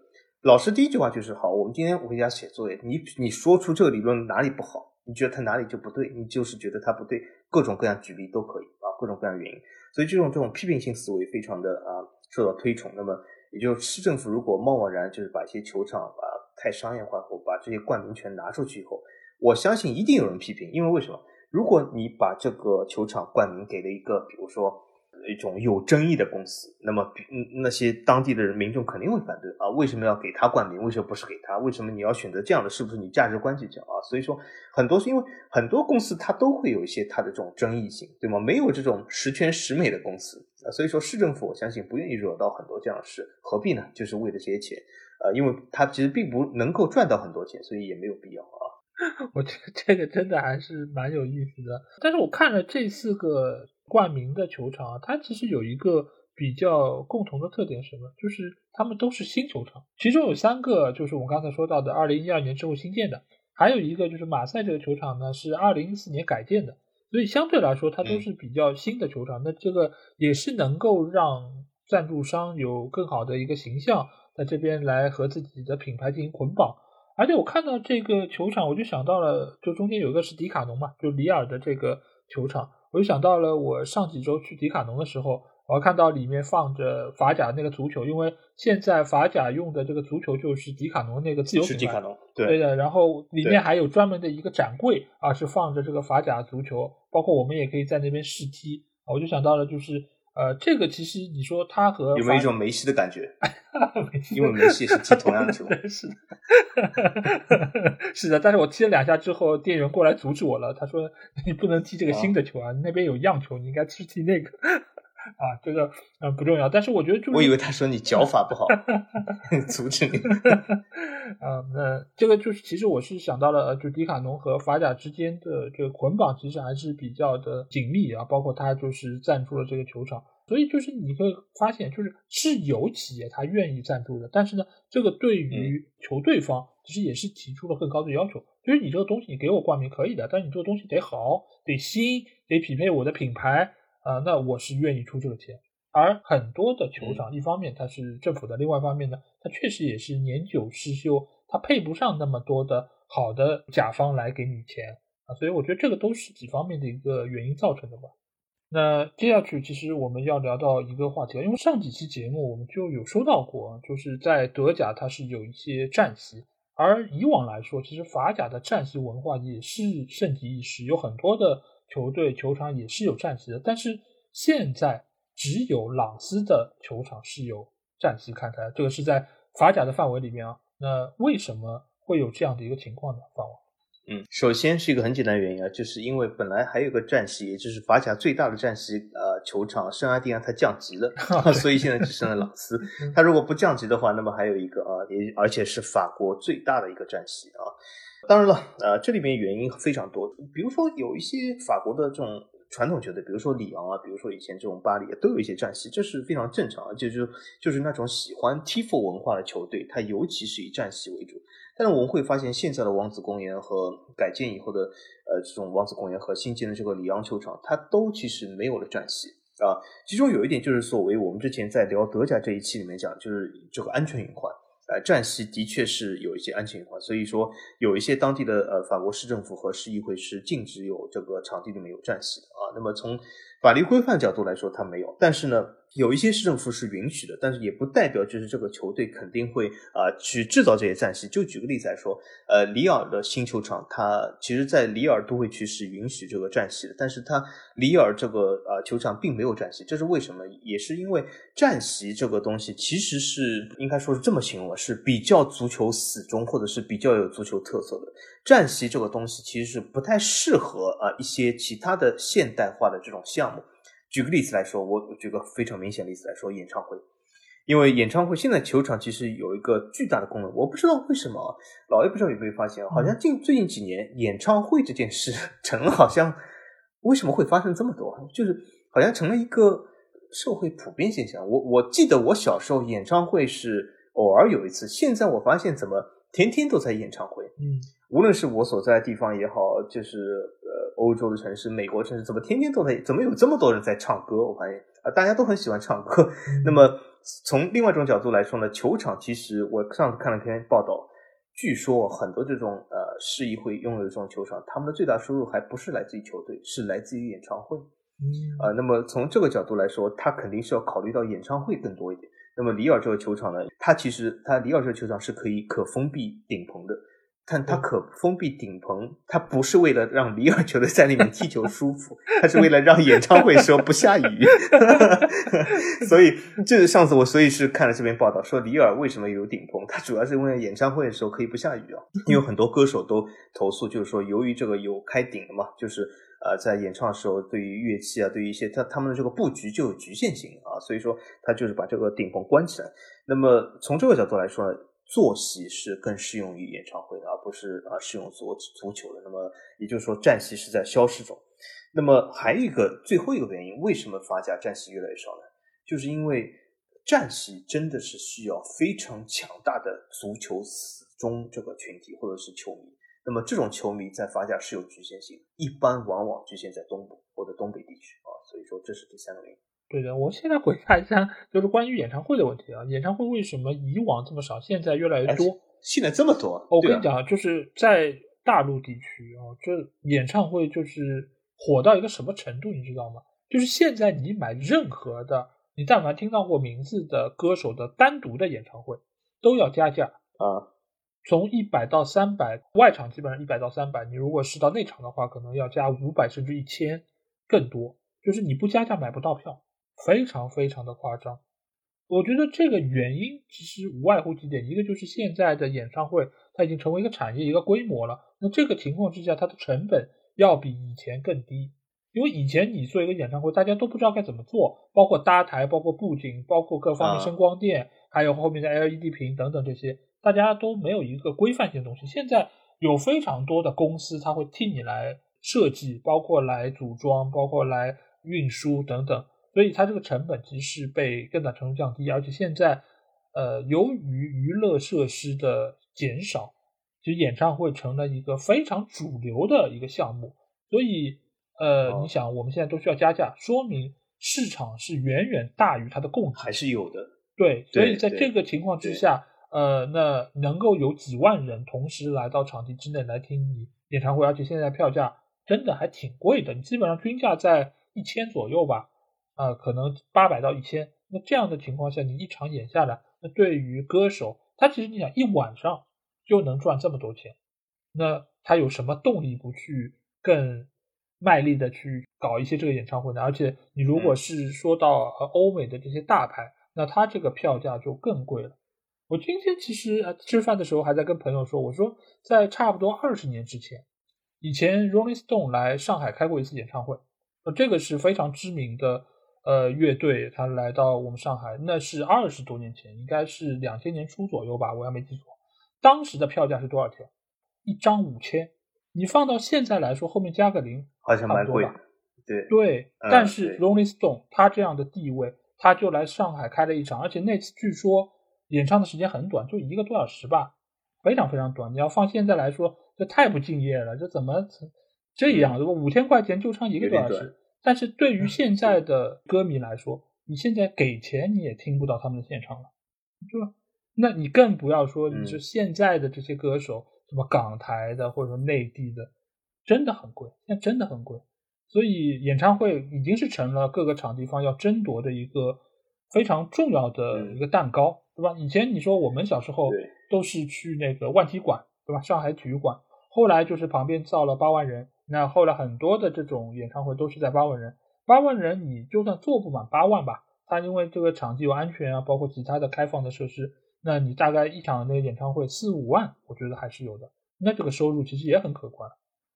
老师第一句话就是好，我们今天回家写作业，你你说出这个理论哪里不好，你觉得它哪里就不对，你就是觉得它不对，各种各样举例都可以啊，各种各样原因。所以这种这种批评性思维非常的啊受到推崇。那么，也就是市政府如果贸贸然就是把一些球场啊太商业化后，把这些冠名权拿出去以后，我相信一定有人批评。因为为什么？如果你把这个球场冠名给了一个，比如说。一种有争议的公司，那么那些当地的人民众肯定会反对啊！为什么要给他冠名？为什么不是给他？为什么你要选择这样的？是不是你价值观去讲啊？所以说，很多是因为很多公司它都会有一些它的这种争议性，对吗？没有这种十全十美的公司啊，所以说市政府我相信不愿意惹到很多这样的事，何必呢？就是为了这些钱，呃，因为他其实并不能够赚到很多钱，所以也没有必要啊。我觉得这个真的还是蛮有意思的，但是我看了这四个。冠名的球场啊，它其实有一个比较共同的特点，什么？就是他们都是新球场，其中有三个就是我们刚才说到的二零一二年之后新建的，还有一个就是马赛这个球场呢是二零一四年改建的，所以相对来说它都是比较新的球场。那这个也是能够让赞助商有更好的一个形象在这边来和自己的品牌进行捆绑。而且我看到这个球场，我就想到了，就中间有一个是迪卡侬嘛，就里尔的这个球场。我就想到了我上几周去迪卡侬的时候，我看到里面放着法甲那个足球，因为现在法甲用的这个足球就是迪卡侬那个自由品牌，是迪卡侬，对的。然后里面还有专门的一个展柜啊，是放着这个法甲足球，包括我们也可以在那边试踢。我就想到了，就是。呃，这个其实你说他和有没有一种梅西的感觉？因为梅西是踢同样的球，是的，是的。但是我踢了两下之后，店员过来阻止我了，他说你不能踢这个新的球啊，那边有样球，你应该去踢那个。啊，这个嗯不重要，但是我觉得就我以为他说你脚法不好，阻止你。啊，那这个就是其实我是想到了，就迪卡侬和法甲之间的这个捆绑其实还是比较的紧密啊，包括他就是赞助了这个球场，所以就是你会发现，就是是有企业他愿意赞助的，但是呢，这个对于球队方其实也是提出了更高的要求，就是你这个东西你给我冠名可以的，但是你这个东西得好，得新，得匹配我的品牌。啊，那我是愿意出这个钱，而很多的球场，一方面它是政府的，另外一方面呢，它确实也是年久失修，它配不上那么多的好的甲方来给你钱啊，所以我觉得这个都是几方面的一个原因造成的吧。那接下去其实我们要聊到一个话题，因为上几期节目我们就有说到过，就是在德甲它是有一些战旗，而以往来说，其实法甲的战旗文化也是盛极一时，有很多的。球队球场也是有战旗的，但是现在只有朗斯的球场是有战旗看台，这个是在法甲的范围里面啊。那为什么会有这样的一个情况呢？法王？嗯，首先是一个很简单的原因啊，就是因为本来还有个战旗，也就是法甲最大的战旗，呃，球场圣阿蒂安它降级了，所以现在只剩了朗斯。他如果不降级的话，那么还有一个啊，也而且是法国最大的一个战旗啊。当然了，呃，这里面原因非常多，比如说有一些法国的这种传统球队，比如说里昂啊，比如说以前这种巴黎，都有一些战旗，这是非常正常啊，就是就是那种喜欢 T4 文化的球队，它尤其是以战旗为主。但是我们会发现，现在的王子公园和改建以后的呃这种王子公园和新建的这个里昂球场，它都其实没有了战旗啊。其中有一点就是所谓我们之前在聊德甲这一期里面讲，就是这个安全隐患。呃，战旗的确是有一些安全隐患，所以说有一些当地的呃法国市政府和市议会是禁止有这个场地里面有战旗的啊。那么从法律规范角度来说，它没有，但是呢。有一些市政府是允许的，但是也不代表就是这个球队肯定会啊去制造这些战旗。就举个例子来说，呃，里尔的新球场，它其实在里尔都会区是允许这个战旗的，但是它里尔这个呃球场并没有战旗，这是为什么？也是因为战席这个东西其实是应该说是这么形容，是比较足球死忠或者是比较有足球特色的。战旗这个东西其实是不太适合啊一些其他的现代化的这种项目。举个例子来说，我举个非常明显的例子来说，演唱会，因为演唱会现在球场其实有一个巨大的功能，我不知道为什么，老爷不知道有没有发现，好像近最近几年演唱会这件事成了好像为什么会发生这么多，就是好像成了一个社会普遍现象。我我记得我小时候演唱会是偶尔有一次，现在我发现怎么天天都在演唱会，嗯，无论是我所在的地方也好，就是。欧洲的城市、美国城市，怎么天天都在？怎么有这么多人在唱歌？我发现啊，大家都很喜欢唱歌。那么从另外一种角度来说呢，球场其实我上次看了篇报道，据说很多这种呃市议会拥有的这种球场，他们的最大收入还不是来自于球队，是来自于演唱会。啊，那么从这个角度来说，他肯定是要考虑到演唱会更多一点。那么里尔这个球场呢，它其实它里尔这个球场是可以可封闭顶棚的。但它可封闭顶棚，它不是为了让里尔球队在里面踢球舒服，它是为了让演唱会时候不下雨。所以，这是上次我所以是看了这篇报道，说里尔为什么有顶棚，它主要是因为演唱会的时候可以不下雨啊。因为很多歌手都投诉，就是说由于这个有开顶了嘛，就是呃在演唱的时候，对于乐器啊，对于一些他他们的这个布局就有局限性啊，所以说他就是把这个顶棚关起来。那么从这个角度来说呢？坐席是更适用于演唱会的，而不是啊适用足足球的。那么也就是说，战席是在消失中。那么还有一个最后一个原因，为什么发家战席越来越少呢？就是因为战席真的是需要非常强大的足球死忠这个群体或者是球迷。那么这种球迷在发家是有局限性，一般往往局限在东部或者东北地区啊。所以说这是第三个原因。对的，我现在回答一下，就是关于演唱会的问题啊。演唱会为什么以往这么少，现在越来越多？现在这么多？我跟你讲，就是在大陆地区啊，这演唱会就是火到一个什么程度，你知道吗？就是现在你买任何的，你但凡听到过名字的歌手的单独的演唱会，都要加价啊，从一百到三百，外场基本上一百到三百，你如果是到内场的话，可能要加五百甚至一千更多，就是你不加价买不到票。非常非常的夸张，我觉得这个原因其实无外乎几点，一个就是现在的演唱会它已经成为一个产业一个规模了，那这个情况之下它的成本要比以前更低，因为以前你做一个演唱会大家都不知道该怎么做，包括搭台、包括布景、包括各方面声光电，还有后面的 LED 屏等等这些，大家都没有一个规范性的东西。现在有非常多的公司，他会替你来设计，包括来组装，包括来运输等等。所以它这个成本其实是被更大程度降低，而且现在，呃，由于娱乐设施的减少，其实演唱会成了一个非常主流的一个项目。所以，呃，你想我们现在都需要加价，说明市场是远远大于它的供给，还是有的。对，所以在这个情况之下，呃，那能够有几万人同时来到场地之内来听你演唱会，而且现在票价真的还挺贵的，你基本上均价在一千左右吧。啊，可能八百到一千，那这样的情况下，你一场演下来，那对于歌手，他其实你想一晚上就能赚这么多钱，那他有什么动力不去更卖力的去搞一些这个演唱会呢？而且你如果是说到欧美的这些大牌，那他这个票价就更贵了。我今天其实吃饭的时候还在跟朋友说，我说在差不多二十年之前，以前 Rolling Stone 来上海开过一次演唱会，呃，这个是非常知名的呃乐队，他来到我们上海，那是二十多年前，应该是两千年初左右吧，我要没记错。当时的票价是多少钱？一张五千。你放到现在来说，后面加个零，好像蛮贵。对对，但是 Rolling Stone 他这样的地位，他就来上海开了一场，而且那次据说演唱的时间很短，就一个多小时吧，非常非常短。你要放现在来说，这太不敬业了，这怎么这样？对吧？五千块钱就唱一个多小时，但是对于现在的歌迷来说，你现在给钱你也听不到他们的现场了，对吧？那你更不要说你是现在的这些歌手。什么港台的或者说内地的，真的很贵，那真的很贵，所以演唱会已经是成了各个场地方要争夺的一个非常重要的一个蛋糕，对吧？以前你说我们小时候都是去那个万体馆，对吧？上海体育馆，后来就是旁边造了八万人，那后来很多的这种演唱会都是在八万人，八万人你就算坐不满八万吧，他因为这个场地有安全啊，包括其他的开放的设施。那你大概一场那个演唱会四五万，我觉得还是有的。那这个收入其实也很可观。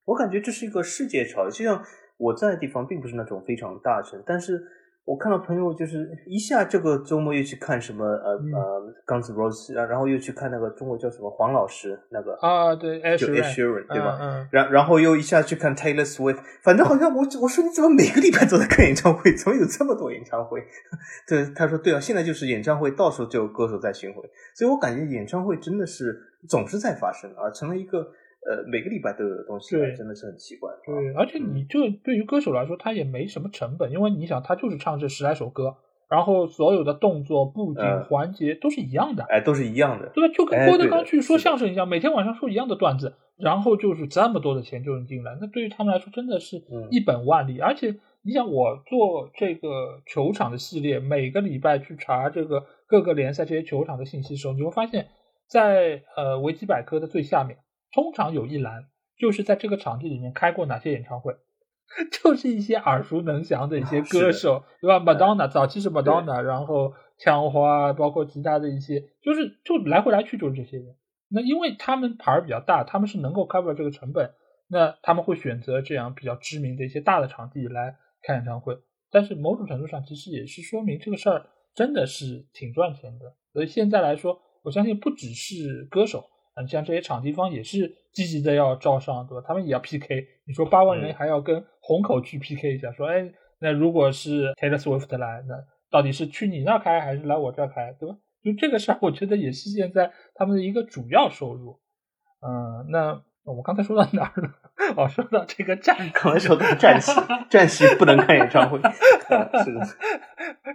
我感觉这是一个世界潮，就像我在的地方并不是那种非常大城，但是。我看到朋友就是一下这个周末又去看什么呃呃 Guns Roses，然后又去看那个中国叫什么黄老师那个啊对就 Ed Sheeran 对吧？嗯然然后又一下去看 Taylor Swift，反正好像我我说你怎么每个礼拜都在看演唱会？怎么有这么多演唱会？对他说对啊，现在就是演唱会到处就有歌手在巡回，所以我感觉演唱会真的是总是在发生啊，成了一个。呃，每个礼拜都有的东西，对，真的是很奇怪。对，而且你就对于歌手来说，他也没什么成本，因为你想，他就是唱这十来首歌，然后所有的动作、布景、环节都是一样的，哎，都是一样的，对吧？就跟郭德纲去说相声一样，每天晚上说一样的段子，然后就是这么多的钱就能进来，那对于他们来说真的是一本万利。而且你想，我做这个球场的系列，每个礼拜去查这个各个联赛这些球场的信息的时候，你会发现在呃维基百科的最下面。通常有一栏，就是在这个场地里面开过哪些演唱会，就是一些耳熟能详的一些歌手，对吧？Madonna 早期是 Madonna，然后枪花，包括其他的一些，就是就来回来去就是这些人。那因为他们牌儿比较大，他们是能够 cover 这个成本，那他们会选择这样比较知名的一些大的场地来开演唱会。但是某种程度上，其实也是说明这个事儿真的是挺赚钱的。所以现在来说，我相信不只是歌手。嗯，像这些场地方也是积极的要招商，对吧？他们也要 PK。你说八万人还要跟虹口去 PK 一下，说，哎，那如果是 Taylor Swift 来，那到底是去你那开还是来我这开，对吧？就这个事儿，我觉得也是现在他们的一个主要收入。嗯，那我刚才说到哪儿了？哦，说到这个战，刚才说到战旗，战旗不能看演唱会。是的。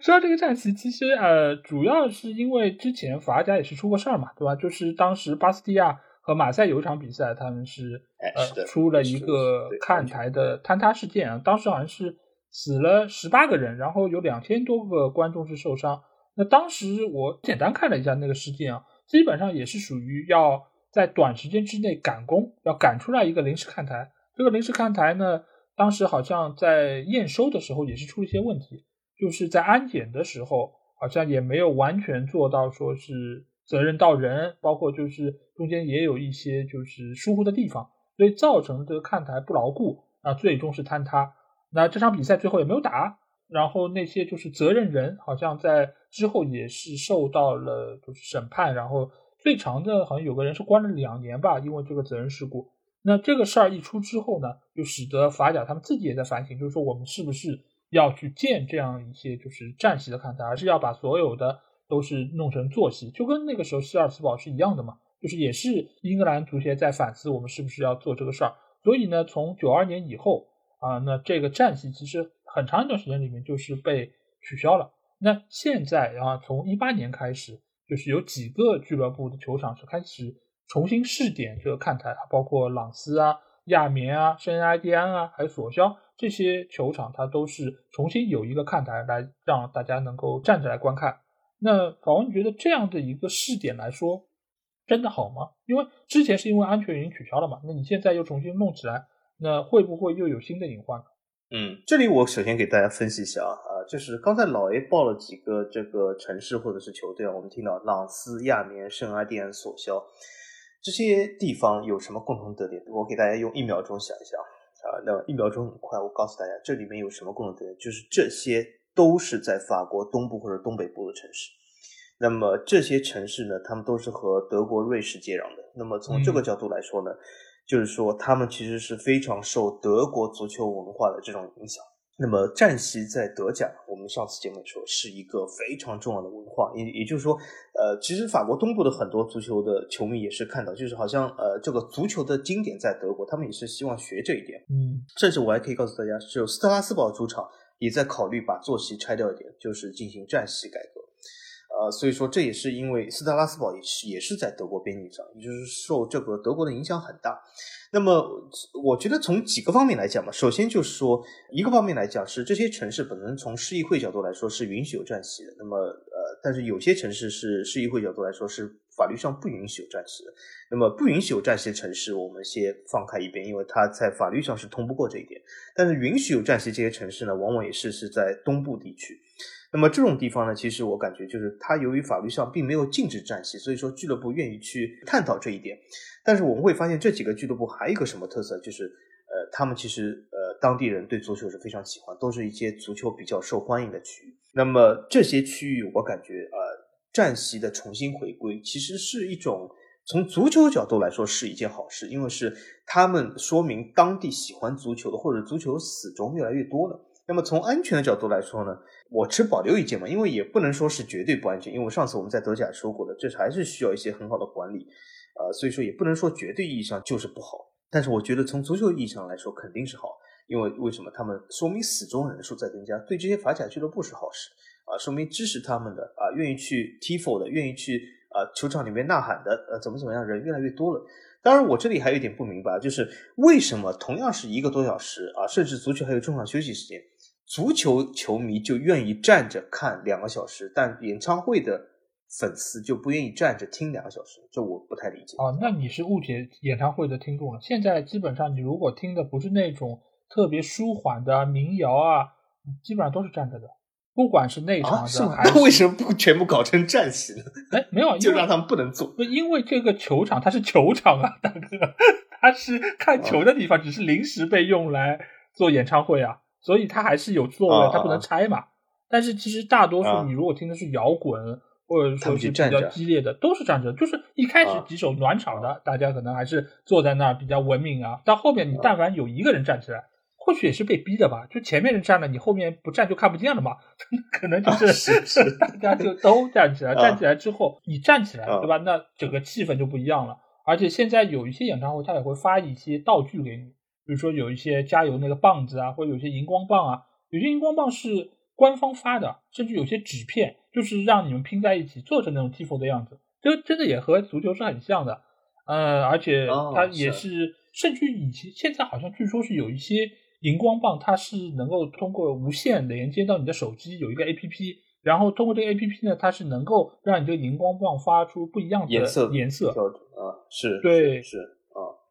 说到这个战旗，其实呃，主要是因为之前法甲也是出过事儿嘛，对吧？就是当时巴斯蒂亚和马赛有一场比赛，他们是呃出了一个看台的坍塌事件啊，当时好像是死了十八个人，然后有两千多个观众是受伤。那当时我简单看了一下那个事件啊，基本上也是属于要在短时间之内赶工，要赶出来一个临时看台。这个临时看台呢，当时好像在验收的时候也是出了一些问题。就是在安检的时候，好像也没有完全做到说是责任到人，包括就是中间也有一些就是疏忽的地方，所以造成这个看台不牢固啊，最终是坍塌。那这场比赛最后也没有打，然后那些就是责任人好像在之后也是受到了就是审判，然后最长的好像有个人是关了两年吧，因为这个责任事故。那这个事儿一出之后呢，就使得法甲他们自己也在反省，就是说我们是不是。要去建这样一些就是战席的看台，而是要把所有的都是弄成坐席，就跟那个时候希尔茨堡是一样的嘛，就是也是英格兰足协在反思我们是不是要做这个事儿。所以呢，从九二年以后啊，那这个战席其实很长一段时间里面就是被取消了。那现在啊，从一八年开始，就是有几个俱乐部的球场是开始重新试点这个看台，包括朗斯啊、亚眠啊、圣埃蒂安啊，还有索肖。这些球场它都是重新有一个看台来让大家能够站着来观看。那法文，你觉得这样的一个试点来说，真的好吗？因为之前是因为安全原因取消了嘛，那你现在又重新弄起来，那会不会又有新的隐患呢？嗯，这里我首先给大家分析一下啊，啊，就是刚才老 A 报了几个这个城市或者是球队啊，我们听到朗斯、亚眠、圣阿蒂安、索肖。这些地方有什么共同特点？我给大家用一秒钟想一想啊，那一秒钟很快，我告诉大家，这里面有什么共同特点？就是这些都是在法国东部或者东北部的城市。那么这些城市呢，他们都是和德国、瑞士接壤的。那么从这个角度来说呢，就是说他们其实是非常受德国足球文化的这种影响。那么战旗在德甲，我们上次节目说是一个非常重要的文化，也也就是说，呃，其实法国东部的很多足球的球迷也是看到，就是好像呃，这个足球的经典在德国，他们也是希望学这一点。嗯，甚至我还可以告诉大家，就斯特拉斯堡主场也在考虑把坐席拆掉一点，就是进行战席改革。呃，所以说这也是因为斯特拉斯堡也是也是在德国边境上，也就是受这个德国的影响很大。那么我觉得从几个方面来讲嘛，首先就是说一个方面来讲是这些城市本身从市议会角度来说是允许有战旗的，那么呃，但是有些城市是市议会角度来说是法律上不允许有战旗的。那么不允许有战旗的城市，我们先放开一边，因为它在法律上是通不过这一点。但是允许有战旗这些城市呢，往往也是是在东部地区。那么这种地方呢，其实我感觉就是它由于法律上并没有禁止战旗，所以说俱乐部愿意去探讨这一点。但是我们会发现这几个俱乐部还有一个什么特色，就是呃，他们其实呃当地人对足球是非常喜欢，都是一些足球比较受欢迎的区域。那么这些区域，我感觉呃战旗的重新回归，其实是一种从足球角度来说是一件好事，因为是他们说明当地喜欢足球的或者足球死忠越来越多了。那么从安全的角度来说呢，我持保留意见嘛，因为也不能说是绝对不安全，因为上次我们在德甲说过的，这还是需要一些很好的管理，呃，所以说也不能说绝对意义上就是不好。但是我觉得从足球意义上来说肯定是好，因为为什么？他们说明死忠人数在增加，对这些法甲俱乐部是好事啊，说明支持他们的啊，愿意去踢 f 的，愿意去啊球场里面呐喊的，呃，怎么怎么样人越来越多了。当然，我这里还有一点不明白，就是为什么同样是一个多小时啊，甚至足球还有中场休息时间。足球球迷就愿意站着看两个小时，但演唱会的粉丝就不愿意站着听两个小时，这我不太理解。哦，那你是误解演唱会的听众了。现在基本上，你如果听的不是那种特别舒缓的民谣啊，基本上都是站着的，不管是内场的还是为什么不全部搞成站席呢？哎，没有，就让他们不能坐。不，因为这个球场它是球场啊，大哥，它是看球的地方，只是临时被用来做演唱会啊。所以它还是有座位，它不能拆嘛。但是其实大多数你如果听的是摇滚，或者说是比较激烈的，都是站着。就是一开始几首暖场的，大家可能还是坐在那儿比较文明啊。到后面你但凡有一个人站起来，或许也是被逼的吧。就前面人站了，你后面不站就看不见了嘛。可能就是 大家就都站起来，站起来之后你站起来，对吧？那整个气氛就不一样了。而且现在有一些演唱会，他也会发一些道具给你。比如说有一些加油那个棒子啊，或者有些荧光棒啊，有些荧光棒是官方发的，甚至有些纸片就是让你们拼在一起做成那种 tifo 的样子，这真的也和足球是很像的，呃，而且它也是，甚至以前现在好像据说是有一些荧光棒，它是能够通过无线连接到你的手机，有一个 A P P，然后通过这个 A P P 呢，它是能够让你这个荧光棒发出不一样的颜色颜色，啊，是，对，是。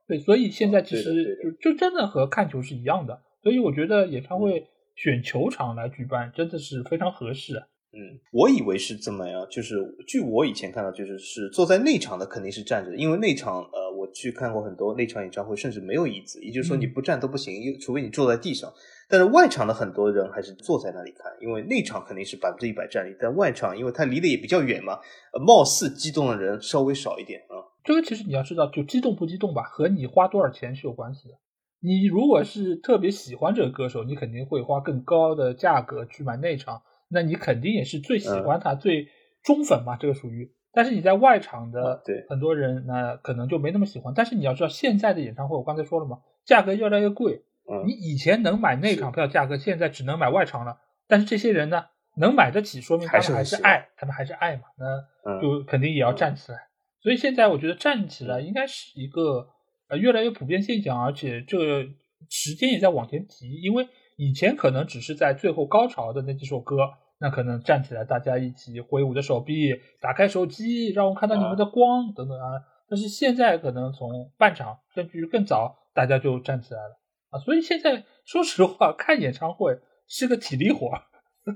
对，所以现在其实就就真的和看球是一样的，所以我觉得演唱会选球场来举办真的是非常合适。嗯，我以为是这么样，就是据我以前看到，就是是坐在内场的肯定是站着，因为内场呃，我去看过很多内场演唱会，甚至没有椅子，也就是说你不站都不行，除非你坐在地上。但是外场的很多人还是坐在那里看，因为内场肯定是百分之一百站立，但外场因为它离得也比较远嘛，貌似激动的人稍微少一点啊。这个其实你要知道，就激动不激动吧，和你花多少钱是有关系的。你如果是特别喜欢这个歌手，你肯定会花更高的价格去买内场，那你肯定也是最喜欢他、最忠粉嘛，这个属于。但是你在外场的，对很多人那可能就没那么喜欢。但是你要知道，现在的演唱会，我刚才说了嘛，价格越来越贵。你以前能买内场票价格，现在只能买外场了。但是这些人呢，能买得起，说明他们还是爱，他们还是爱嘛，那就肯定也要站起来。所以现在我觉得站起来应该是一个呃越来越普遍现象，而且这个时间也在往前提。因为以前可能只是在最后高潮的那几首歌，那可能站起来大家一起挥舞着手臂，打开手机，让我看到你们的光等等啊。但是现在可能从半场甚至更早，大家就站起来了啊。所以现在说实话，看演唱会是个体力活，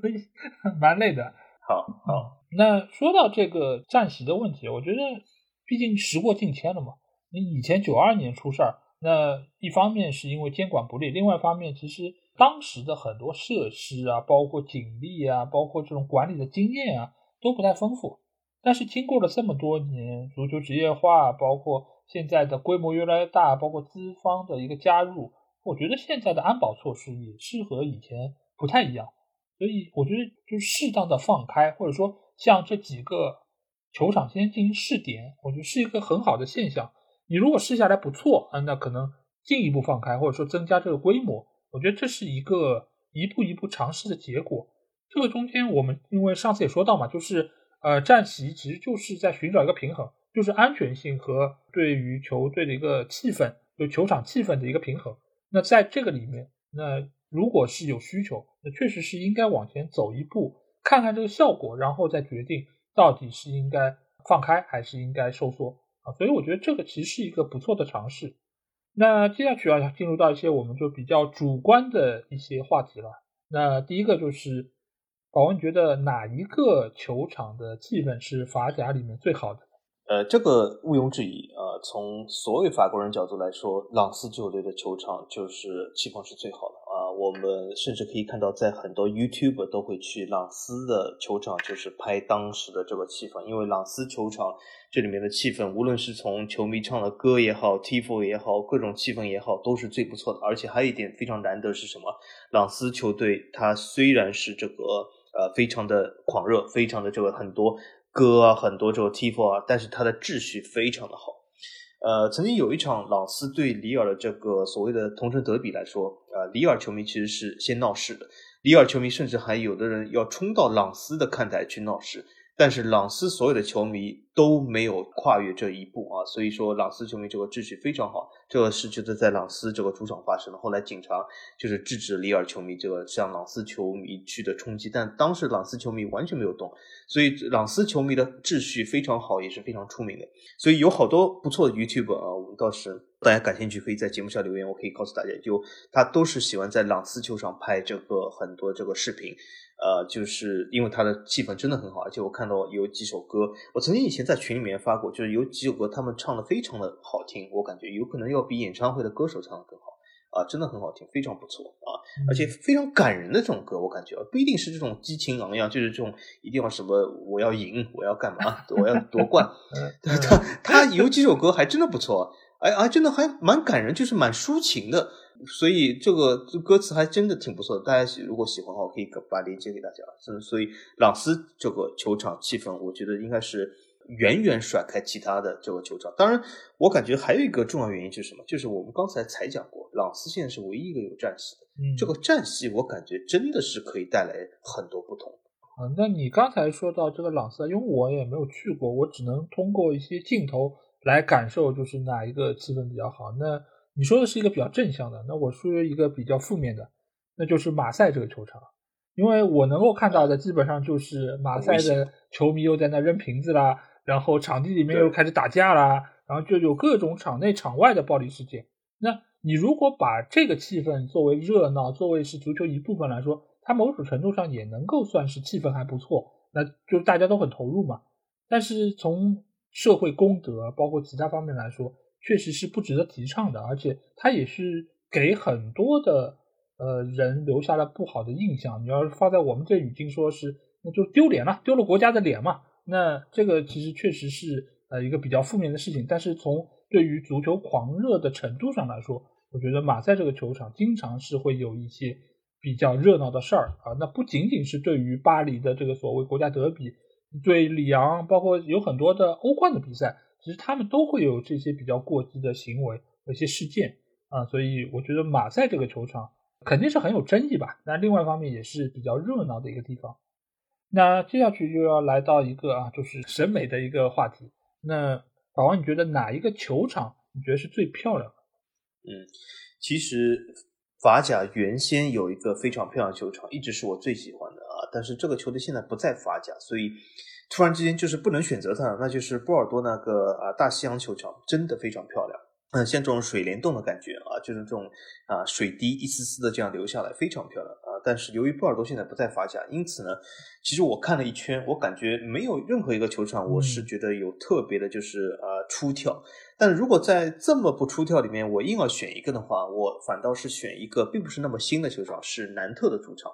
所以蛮累的。好，好，那说到这个站席的问题，我觉得。毕竟时过境迁了嘛，你以前九二年出事儿，那一方面是因为监管不力，另外一方面其实当时的很多设施啊，包括警力啊，包括这种管理的经验啊，都不太丰富。但是经过了这么多年足球职业化，包括现在的规模越来越大，包括资方的一个加入，我觉得现在的安保措施也是和以前不太一样。所以我觉得就适当的放开，或者说像这几个球场先进行试点，我觉得是一个很好的现象。你如果试下来不错啊，那可能进一步放开，或者说增加这个规模，我觉得这是一个一步一步尝试的结果。这个中间我们因为上次也说到嘛，就是呃战旗其实就是在寻找一个平衡，就是安全性和对于球队的一个气氛，就球场气氛的一个平衡。那在这个里面，那如果是有需求。那确实是应该往前走一步，看看这个效果，然后再决定到底是应该放开还是应该收缩啊。所以我觉得这个其实是一个不错的尝试。那接下去要，进入到一些我们就比较主观的一些话题了。那第一个就是，宝文觉得哪一个球场的气氛是法甲里面最好的？呃，这个毋庸置疑啊。从所有法国人角度来说，朗斯球队的球场就是气氛是最好的。我们甚至可以看到，在很多 YouTube 都会去朗斯的球场，就是拍当时的这个气氛。因为朗斯球场这里面的气氛，无论是从球迷唱的歌也好，Tifo 也好，各种气氛也好，都是最不错的。而且还有一点非常难得是什么？朗斯球队它虽然是这个呃非常的狂热，非常的这个很多歌啊，很多这个 Tifo 啊，但是它的秩序非常的好。呃，曾经有一场朗斯对里尔的这个所谓的同城德比来说，呃，里尔球迷其实是先闹事的，里尔球迷甚至还有的人要冲到朗斯的看台去闹事。但是朗斯所有的球迷都没有跨越这一步啊，所以说朗斯球迷这个秩序非常好。这个事就是在朗斯这个主场发生的。后来警察就是制止里尔球迷这个向朗斯球迷去的冲击，但当时朗斯球迷完全没有动，所以朗斯球迷的秩序非常好，也是非常出名的。所以有好多不错的 YouTube 啊，我们倒是大家感兴趣可以在节目下留言，我可以告诉大家，就他都是喜欢在朗斯球场拍这个很多这个视频。呃，就是因为他的气氛真的很好，而且我看到有几首歌，我曾经以前在群里面发过，就是有几首歌他们唱的非常的好听，我感觉有可能要比演唱会的歌手唱的更好啊，真的很好听，非常不错啊，而且非常感人的这种歌，我感觉不一定是这种激情昂扬，就是这种一定要什么我要赢，我要干嘛，我要夺冠，他他有几首歌还真的不错，哎啊，真的还蛮感人，就是蛮抒情的。所以这个歌词还真的挺不错的，大家如果喜欢的话，可以把链接给大家。所以朗斯这个球场气氛，我觉得应该是远远甩开其他的这个球场。当然，我感觉还有一个重要原因就是什么？就是我们刚才才讲过，朗斯现在是唯一一个有战系的。嗯，这个战系我感觉真的是可以带来很多不同。啊，那你刚才说到这个朗斯，因为我也没有去过，我只能通过一些镜头来感受，就是哪一个气氛比较好。那你说的是一个比较正向的，那我说一个比较负面的，那就是马赛这个球场，因为我能够看到的基本上就是马赛的球迷又在那扔瓶子啦，然后场地里面又开始打架啦，然后就有各种场内场外的暴力事件。那你如果把这个气氛作为热闹，作为是足球一部分来说，它某种程度上也能够算是气氛还不错，那就大家都很投入嘛。但是从社会公德包括其他方面来说，确实是不值得提倡的，而且他也是给很多的呃人留下了不好的印象。你要是放在我们这语境说，是那就丢脸了，丢了国家的脸嘛。那这个其实确实是呃一个比较负面的事情。但是从对于足球狂热的程度上来说，我觉得马赛这个球场经常是会有一些比较热闹的事儿啊。那不仅仅是对于巴黎的这个所谓国家德比，对里昂，包括有很多的欧冠的比赛。其实他们都会有这些比较过激的行为和一些事件啊，所以我觉得马赛这个球场肯定是很有争议吧。那另外一方面也是比较热闹的一个地方。那接下去就要来到一个啊，就是审美的一个话题。那宝王，你觉得哪一个球场你觉得是最漂亮的？嗯，其实法甲原先有一个非常漂亮球场，一直是我最喜欢。但是这个球队现在不在法甲，所以。突然之间就是不能选择它，那就是波尔多那个啊大西洋球场，真的非常漂亮。嗯，像这种水帘洞的感觉啊，就是这种啊水滴一丝丝的这样流下来，非常漂亮啊。但是由于波尔多现在不在法甲，因此呢，其实我看了一圈，我感觉没有任何一个球场我是觉得有特别的，就是啊出挑。但如果在这么不出挑里面，我硬要选一个的话，我反倒是选一个并不是那么新的球场，是南特的主场。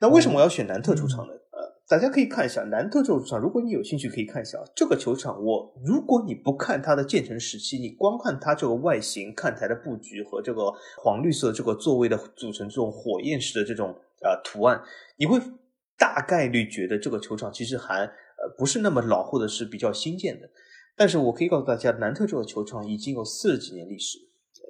那为什么我要选南特主场呢？呃，大家可以看一下南特这个主场，如果你有兴趣可以看一下这个球场。我如果你不看它的建成时期，你光看它这个外形、看台的布局和这个黄绿色这个座位的组成这种火焰式的这种呃图案，你会大概率觉得这个球场其实还呃不是那么老，或者是比较新建的。但是我可以告诉大家，南特这个球场已经有四十几年历史。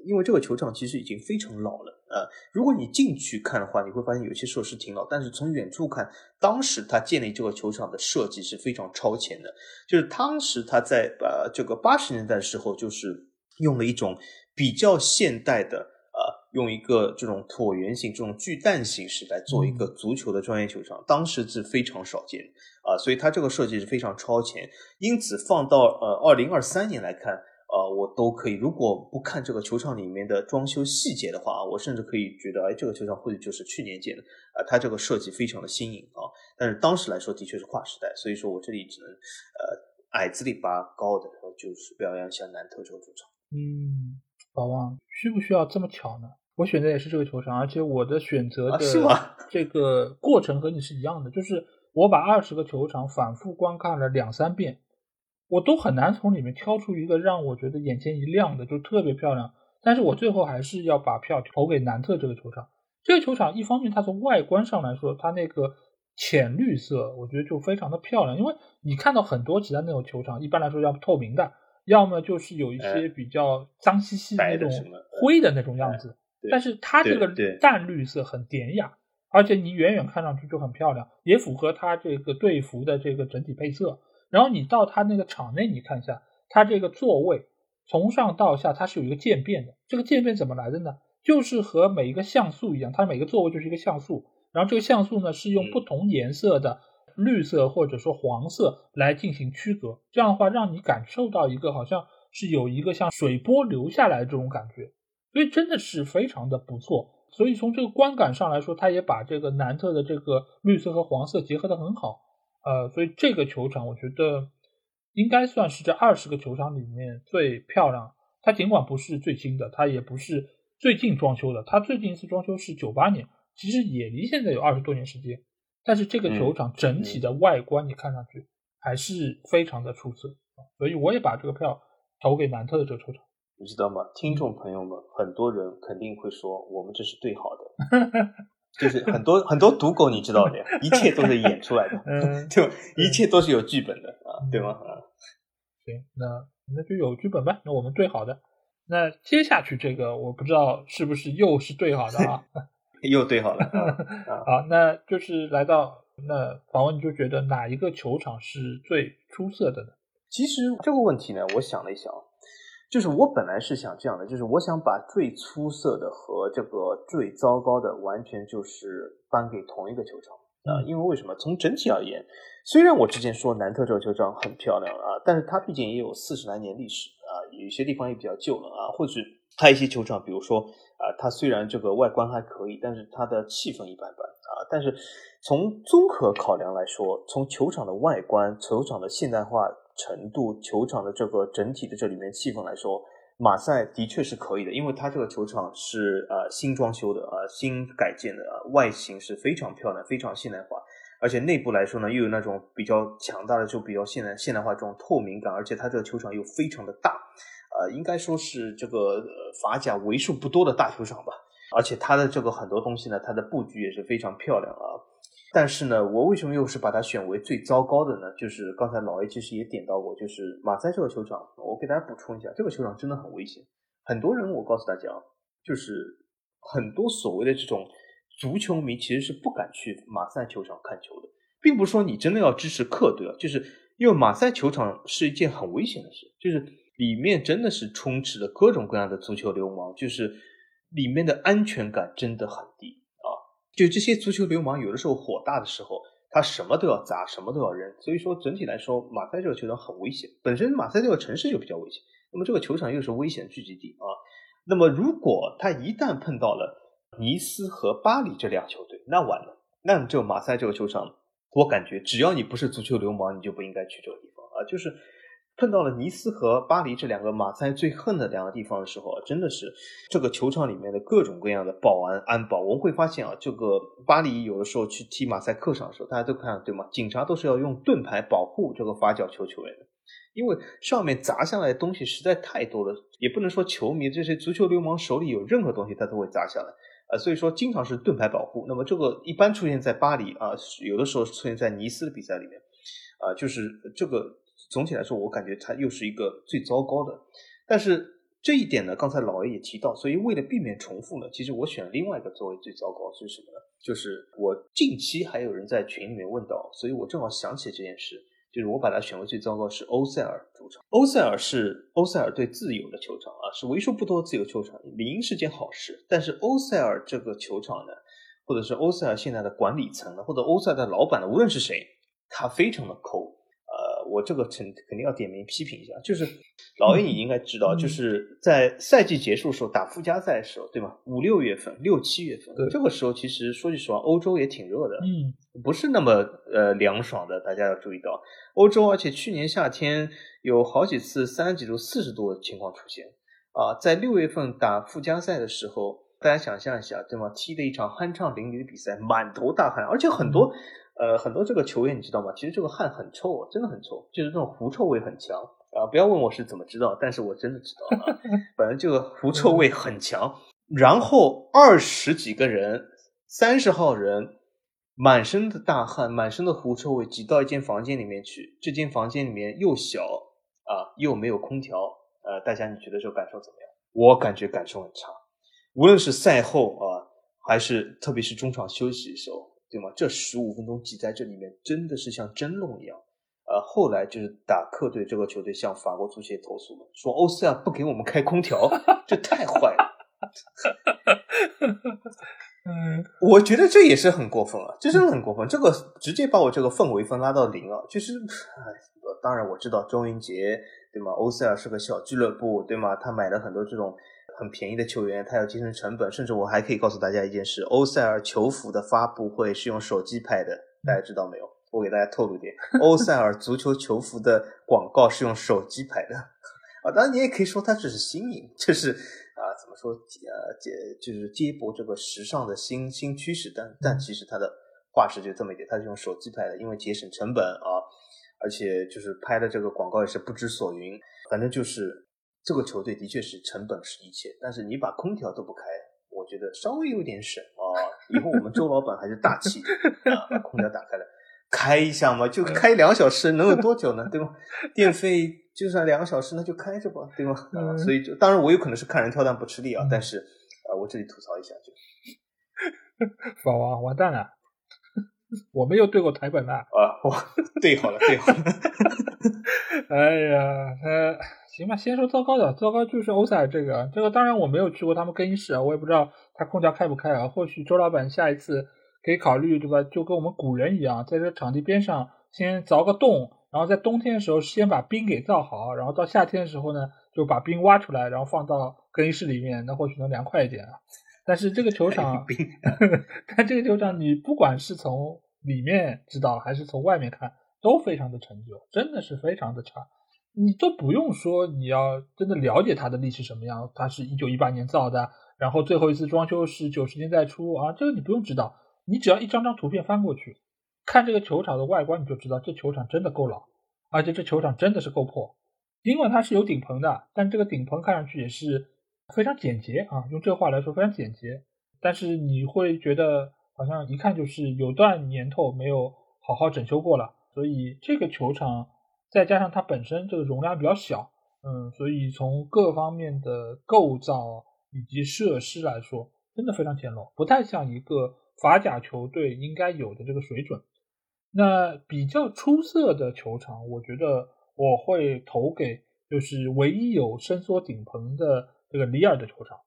因为这个球场其实已经非常老了呃，如果你进去看的话，你会发现有些设施挺老，但是从远处看，当时他建立这个球场的设计是非常超前的。就是当时他在呃这个八十年代的时候，就是用了一种比较现代的呃，用一个这种椭圆形、这种巨蛋形式来做一个足球的专业球场，当时是非常少见啊，所以它这个设计是非常超前。因此放到呃二零二三年来看。呃，我都可以。如果不看这个球场里面的装修细节的话，我甚至可以觉得，哎，这个球场或许就是去年建的。啊，它这个设计非常的新颖啊。但是当时来说，的确是跨时代。所以说我这里只能呃矮子里拔高的，就是表扬一下南特这个主场。嗯，宝王需不需要这么巧呢？我选的也是这个球场，而且我的选择的 这个过程和你是一样的，就是我把二十个球场反复观看了两三遍。我都很难从里面挑出一个让我觉得眼前一亮的，就特别漂亮。但是我最后还是要把票投给南特这个球场。这个球场一方面它从外观上来说，它那个浅绿色，我觉得就非常的漂亮。因为你看到很多其他那种球场，一般来说要透明的，要么就是有一些比较脏兮兮的那种灰的那种样子。但是它这个淡绿色很典雅，而且你远远看上去就很漂亮，也符合它这个队服的这个整体配色。然后你到他那个场内，你看一下，它这个座位从上到下它是有一个渐变的。这个渐变怎么来的呢？就是和每一个像素一样，它每个座位就是一个像素。然后这个像素呢是用不同颜色的绿色或者说黄色来进行区隔。这样的话，让你感受到一个好像是有一个像水波流下来的这种感觉。所以真的是非常的不错。所以从这个观感上来说，它也把这个南特的这个绿色和黄色结合的很好。呃，所以这个球场我觉得应该算是这二十个球场里面最漂亮。它尽管不是最新的，它也不是最近装修的，它最近一次装修是九八年，其实也离现在有二十多年时间。但是这个球场整体的外观你看上去还是非常的出色，所以我也把这个票投给南特的这个球场。你知道吗？听众朋友们，很多人肯定会说我们这是最好的。就是很多很多赌狗，你知道的，一切都是演出来的，嗯就一切都是有剧本的啊，对吗？啊，行，那那就有剧本吧。那我们最好的，那接下去这个我不知道是不是又是对好的啊？又对好了啊！好，那就是来到那访问，你就觉得哪一个球场是最出色的呢？其实这个问题呢，我想了一想。就是我本来是想这样的，就是我想把最出色的和这个最糟糕的完全就是颁给同一个球场啊，因为为什么？从整体而言，虽然我之前说南特这个球场很漂亮啊，但是它毕竟也有四十来年历史啊，有些地方也比较旧了啊，或者它一些球场，比如说啊，它虽然这个外观还可以，但是它的气氛一般般啊。但是从综合考量来说，从球场的外观、球场的现代化。程度球场的这个整体的这里面气氛来说，马赛的确是可以的，因为它这个球场是呃新装修的啊，新改建的啊，外形是非常漂亮，非常现代化，而且内部来说呢，又有那种比较强大的，就比较现代现代化这种透明感，而且它这个球场又非常的大，呃，应该说是这个法甲为数不多的大球场吧，而且它的这个很多东西呢，它的布局也是非常漂亮啊。但是呢，我为什么又是把它选为最糟糕的呢？就是刚才老 A 其实也点到过，就是马赛这个球场，我给大家补充一下，这个球场真的很危险。很多人，我告诉大家，就是很多所谓的这种足球迷其实是不敢去马赛球场看球的，并不是说你真的要支持客队啊，就是因为马赛球场是一件很危险的事，就是里面真的是充斥着各种各样的足球流氓，就是里面的安全感真的很低。就这些足球流氓，有的时候火大的时候，他什么都要砸，什么都要扔。所以说，整体来说，马赛这个球场很危险。本身马赛这个城市就比较危险，那么这个球场又是危险聚集地啊。那么如果他一旦碰到了尼斯和巴黎这俩球队，那完了，那就马赛这个球场，我感觉只要你不是足球流氓，你就不应该去这个地方啊，就是。碰到了尼斯和巴黎这两个马赛最恨的两个地方的时候啊，真的是这个球场里面的各种各样的保安安保。我们会发现啊，这个巴黎有的时候去踢马赛客场的时候，大家都看对吗？警察都是要用盾牌保护这个罚角球球员的，因为上面砸下来的东西实在太多了，也不能说球迷这些足球流氓手里有任何东西他都会砸下来啊，所以说经常是盾牌保护。那么这个一般出现在巴黎啊，有的时候出现在尼斯的比赛里面啊，就是这个。总体来说，我感觉它又是一个最糟糕的。但是这一点呢，刚才老 A 也提到，所以为了避免重复呢，其实我选另外一个作为最糟糕是什么呢？就是我近期还有人在群里面问到，所以我正好想起这件事，就是我把它选为最糟糕是欧塞尔主场。欧塞尔是欧塞尔队自由的球场啊，是为数不多自由球场，理应是件好事。但是欧塞尔这个球场呢，或者是欧塞尔现在的管理层呢，或者欧塞尔的老板呢，无论是谁，他非常的抠。我这个肯肯定要点名批评一下，就是老 A 你应该知道，就是在赛季结束时候打附加赛的时候，对吗？五六月份、六七月份，这个时候其实说句实话，欧洲也挺热的，嗯，不是那么呃凉爽的。大家要注意到，欧洲而且去年夏天有好几次三十几度、四十度的情况出现啊。在六月份打附加赛的时候，大家想象一下，对吗？踢的一场酣畅淋漓的比赛，满头大汗，而且很多。呃，很多这个球员你知道吗？其实这个汗很臭，真的很臭，就是这种狐臭味很强啊！不要问我是怎么知道，但是我真的知道啊，反正这个狐臭味很强。然后二十几个人，三十号人，满身的大汗，满身的狐臭味，挤到一间房间里面去。这间房间里面又小啊，又没有空调，呃，大家你觉得这个感受怎么样？我感觉感受很差，无论是赛后啊，还是特别是中场休息的时候。对吗？这十五分钟挤在这里面，真的是像蒸笼一样。呃，后来就是打客队这个球队向法国足协投诉了，说欧塞尔不给我们开空调，这太坏了。嗯，我觉得这也是很过分啊，这真的很过分。这个直接把我这个氛围分拉到零了。就是，当然我知道周云杰对吗？欧塞尔是个小俱乐部对吗？他买了很多这种。很便宜的球员，他要节省成本，甚至我还可以告诉大家一件事：欧塞尔球服的发布会是用手机拍的，大家知道没有？我给大家透露点，欧塞尔足球球服的广告是用手机拍的啊。当然，你也可以说它只是新颖，就是啊，怎么说呃接就是接驳这个时尚的新新趋势，但但其实它的画质就这么一点，它是用手机拍的，因为节省成本啊，而且就是拍的这个广告也是不知所云，反正就是。这个球队的确是成本是一切，但是你把空调都不开，我觉得稍微有点省啊。以后我们周老板还是大气啊，把空调打开了，开一下嘛，就开两小时，能有多久呢？对吧？电费就算两个小时，那就开着吧，对吧？啊，所以就当然我有可能是看人挑担不吃力啊，但是啊，我这里吐槽一下就，法王完蛋了，我没有对过台本了啊，我对好了，对好了，哎呀，他。行吧，先说糟糕的，糟糕就是欧塞尔这个，这个当然我没有去过他们更衣室啊，我也不知道他空调开不开啊。或许周老板下一次可以考虑，对吧？就跟我们古人一样，在这场地边上先凿个洞，然后在冬天的时候先把冰给造好，然后到夏天的时候呢，就把冰挖出来，然后放到更衣室里面，那或许能凉快一点啊。但是这个球场，但这个球场你不管是从里面知道还是从外面看，都非常的陈旧，真的是非常的差。你都不用说，你要真的了解它的历史什么样，它是一九一八年造的，然后最后一次装修是九十年代初啊，这个你不用知道，你只要一张张图片翻过去，看这个球场的外观，你就知道这球场真的够老，而且这球场真的是够破。尽管它是有顶棚的，但这个顶棚看上去也是非常简洁啊，用这话来说非常简洁，但是你会觉得好像一看就是有段年头没有好好整修过了，所以这个球场。再加上它本身这个容量比较小，嗯，所以从各方面的构造以及设施来说，真的非常简陋，不太像一个法甲球队应该有的这个水准。那比较出色的球场，我觉得我会投给就是唯一有伸缩顶棚的这个里尔的球场。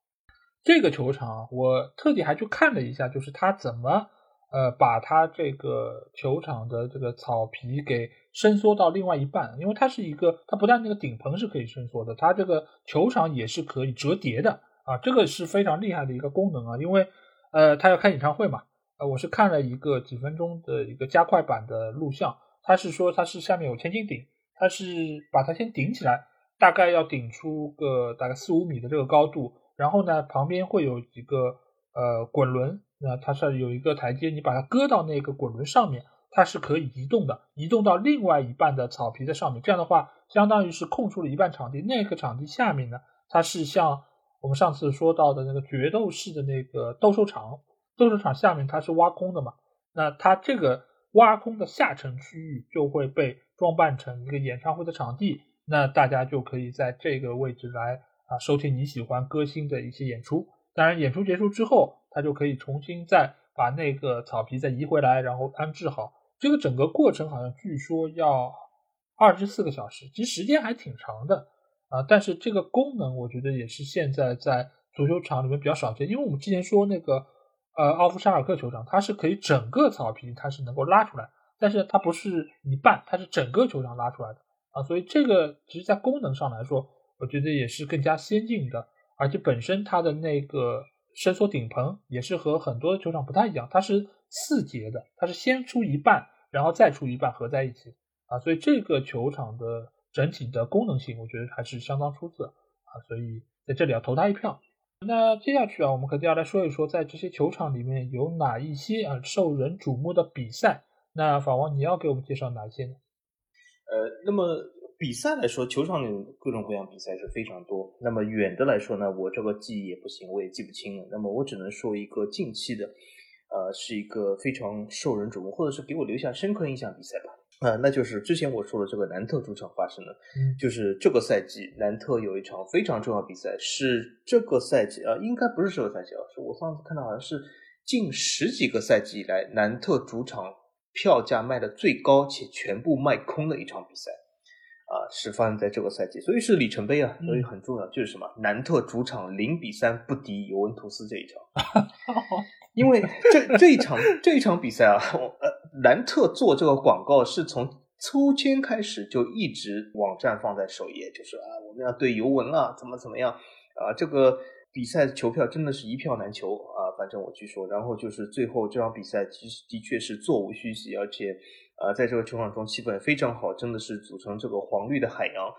这个球场我特地还去看了一下，就是他怎么。呃，把它这个球场的这个草皮给伸缩到另外一半，因为它是一个，它不但那个顶棚是可以伸缩的，它这个球场也是可以折叠的啊，这个是非常厉害的一个功能啊，因为呃，他要开演唱会嘛，呃，我是看了一个几分钟的一个加快版的录像，他是说它是下面有千斤顶，它是把它先顶起来，大概要顶出个大概四五米的这个高度，然后呢旁边会有几个呃滚轮，那它是有一个台阶，你把它搁到那个滚轮上面，它是可以移动的，移动到另外一半的草皮的上面，这样的话相当于是空出了一半场地，那个场地下面呢，它是像我们上次说到的那个决斗式的那个斗兽场。斗兽场下面它是挖空的嘛？那它这个挖空的下沉区域就会被装扮成一个演唱会的场地，那大家就可以在这个位置来啊收听你喜欢歌星的一些演出。当然，演出结束之后，他就可以重新再把那个草皮再移回来，然后安置好。这个整个过程好像据说要二十四个小时，其实时间还挺长的啊。但是这个功能我觉得也是现在在足球场里面比较少见，因为我们之前说那个。呃，奥夫沙尔克球场，它是可以整个草皮它是能够拉出来，但是它不是一半，它是整个球场拉出来的啊，所以这个其实在功能上来说，我觉得也是更加先进的，而且本身它的那个伸缩顶棚也是和很多球场不太一样，它是四节的，它是先出一半，然后再出一半合在一起啊，所以这个球场的整体的功能性，我觉得还是相当出色啊，所以在这里要投他一票。那接下去啊，我们肯定要来说一说，在这些球场里面有哪一些啊受人瞩目的比赛。那法王，你要给我们介绍哪些呢？呃，那么比赛来说，球场里各种各样比赛是非常多。那么远的来说呢，我这个记忆也不行，我也记不清了。那么我只能说一个近期的，呃，是一个非常受人瞩目，或者是给我留下深刻印象比赛吧。啊，那就是之前我说的这个南特主场发生的，就是这个赛季南特有一场非常重要比赛，是这个赛季啊，应该不是这个赛季啊，是我上次看到好像是近十几个赛季以来南特主场票价卖的最高且全部卖空的一场比赛。啊，是发生在这个赛季，所以是里程碑啊，所以很重要。就是什么，南特主场零比三不敌尤文图斯这一场，因为这这一场这一场比赛啊，呃，南特做这个广告是从抽签开始就一直网站放在首页，就是啊，我们要对尤文啊，怎么怎么样啊，这个比赛球票真的是一票难求啊，反正我据说，然后就是最后这场比赛其实的确是座无虚席，而且。呃，在这个球场中气氛非常好，真的是组成这个黄绿的海洋，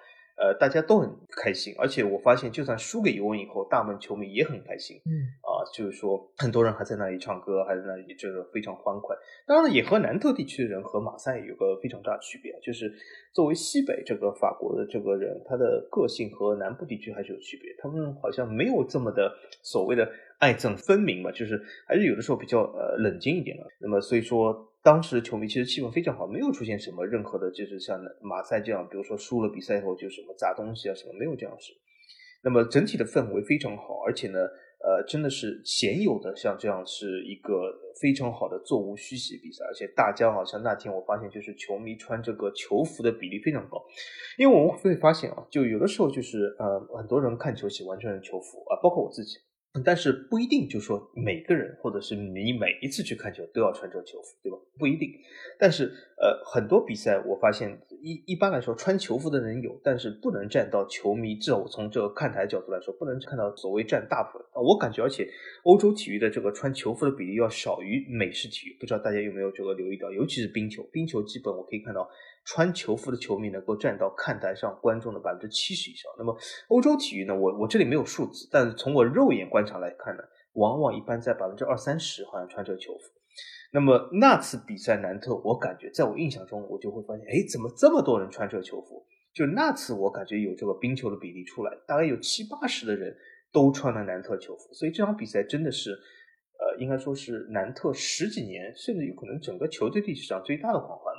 呃，大家都很开心。而且我发现，就算输给尤文以后，大部分球迷也很开心。嗯，啊，就是说很多人还在那里唱歌，还在那里这个非常欢快。当然，也和南特地区的人和马赛有个非常大的区别，就是作为西北这个法国的这个人，他的个性和南部地区还是有区别。他们好像没有这么的所谓的爱憎分明嘛，就是还是有的时候比较呃冷静一点的。那么所以说。当时球迷其实气氛非常好，没有出现什么任何的，就是像马赛这样，比如说输了比赛以后就什么砸东西啊什么，没有这样事。那么整体的氛围非常好，而且呢，呃，真的是鲜有的像这样是一个非常好的座无虚席比赛，而且大家好像那天我发现就是球迷穿这个球服的比例非常高，因为我们会发现啊，就有的时候就是呃很多人看球喜欢穿球服啊，包括我自己。但是不一定，就说每个人或者是你每一次去看球都要穿这个球服，对吧？不一定。但是呃，很多比赛我发现一一般来说穿球服的人有，但是不能占到球迷。至少我从这个看台角度来说，不能看到所谓占大部分。我感觉，而且欧洲体育的这个穿球服的比例要少于美式体育。不知道大家有没有这个留意到？尤其是冰球，冰球基本我可以看到。穿球服的球迷能够占到看台上观众的百分之七十以上。那么欧洲体育呢？我我这里没有数字，但是从我肉眼观察来看呢，往往一般在百分之二三十好像穿这个球服。那么那次比赛南特，我感觉在我印象中，我就会发现，哎，怎么这么多人穿这个球服？就那次我感觉有这个冰球的比例出来，大概有七八十的人都穿了南特球服。所以这场比赛真的是，呃，应该说是南特十几年，甚至有可能整个球队历史上最大的狂欢。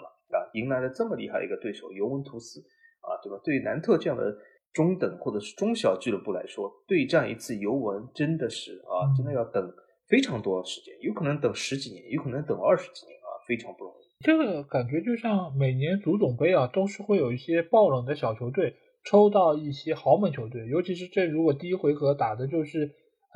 迎来了这么厉害的一个对手尤文图斯，啊，对吧？对于南特这样的中等或者是中小俱乐部来说，对战一次尤文真的是啊，真的要等非常多的时间，有可能等十几年，有可能等二十几年啊，非常不容易。这个感觉就像每年足总杯啊，都是会有一些爆冷的小球队抽到一些豪门球队，尤其是这如果第一回合打的就是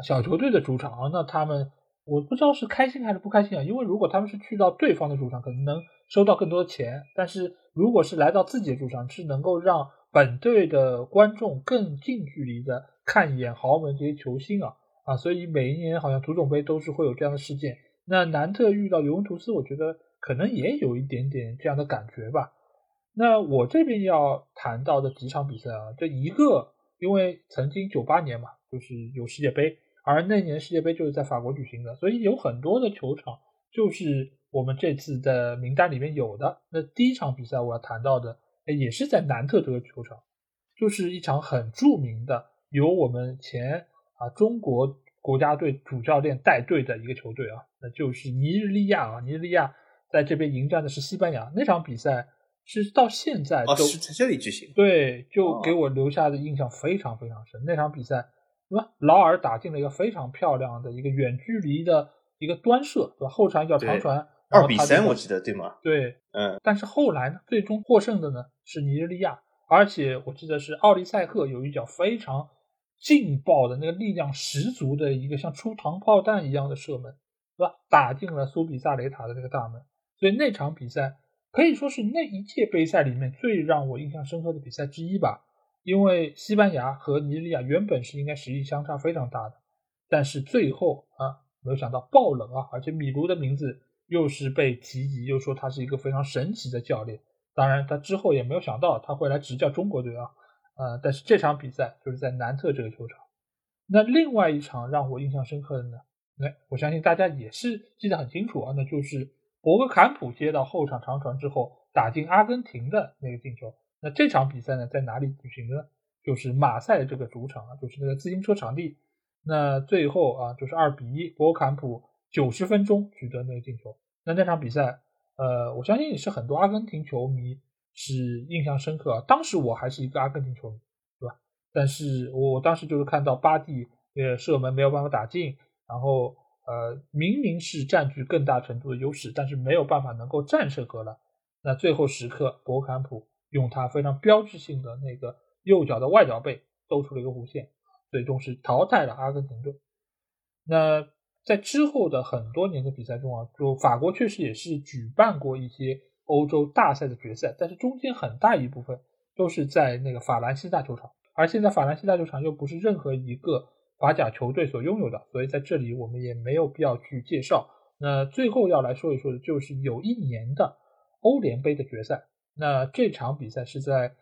小球队的主场啊，那他们我不知道是开心还是不开心啊，因为如果他们是去到对方的主场，可能能。收到更多的钱，但是如果是来到自己的主场，是能够让本队的观众更近距离的看一眼豪门这些球星啊啊，所以每一年好像足总杯都是会有这样的事件。那南特遇到尤文图斯，我觉得可能也有一点点这样的感觉吧。那我这边要谈到的几场比赛啊，这一个因为曾经九八年嘛，就是有世界杯，而那年世界杯就是在法国举行的，所以有很多的球场就是我们这次的名单里面有的。那第一场比赛我要谈到的，也是在南特这个球场，就是一场很著名的，由我们前啊中国国家队主教练带队的一个球队啊，那就是尼日利亚啊，尼日利亚在这边迎战的是西班牙，那场比赛。是到现在哦，是在这里举行。对，就给我留下的印象非常非常深。那场比赛，对吧？劳尔打进了一个非常漂亮的一个远距离的一个端射，对吧？后传叫长传，二比三，我记得对吗？对，嗯。但是后来呢，最终获胜的呢是尼日利亚，而且我记得是奥利塞克有一脚非常劲爆的那个力量十足的一个像出膛炮弹一样的射门，对吧？打进了苏比萨雷塔的那个大门。所以那场比赛。可以说是那一届杯赛里面最让我印象深刻的比赛之一吧，因为西班牙和尼日利亚原本是应该实力相差非常大的，但是最后啊，没有想到爆冷啊，而且米卢的名字又是被提及，又说他是一个非常神奇的教练。当然，他之后也没有想到他会来执教中国队啊，呃，但是这场比赛就是在南特这个球场。那另外一场让我印象深刻的呢，那我相信大家也是记得很清楚啊，那就是。博格坎普接到后场长传之后，打进阿根廷的那个进球。那这场比赛呢，在哪里举行的呢？就是马赛这个主场啊，就是那个自行车场地。那最后啊，就是二比一，博坎普九十分钟取得那个进球。那那场比赛，呃，我相信也是很多阿根廷球迷是印象深刻啊。当时我还是一个阿根廷球迷，对吧？但是我当时就是看到巴蒂呃射门没有办法打进，然后。呃，明明是占据更大程度的优势，但是没有办法能够战胜荷兰。那最后时刻，博坎普用他非常标志性的那个右脚的外脚背兜出了一个弧线，最终是淘汰了阿根廷队。那在之后的很多年的比赛中啊，就法国确实也是举办过一些欧洲大赛的决赛，但是中间很大一部分都是在那个法兰西大球场，而现在法兰西大球场又不是任何一个。法甲球队所拥有的，所以在这里我们也没有必要去介绍。那最后要来说一说的，就是有一年的欧联杯的决赛。那这场比赛是在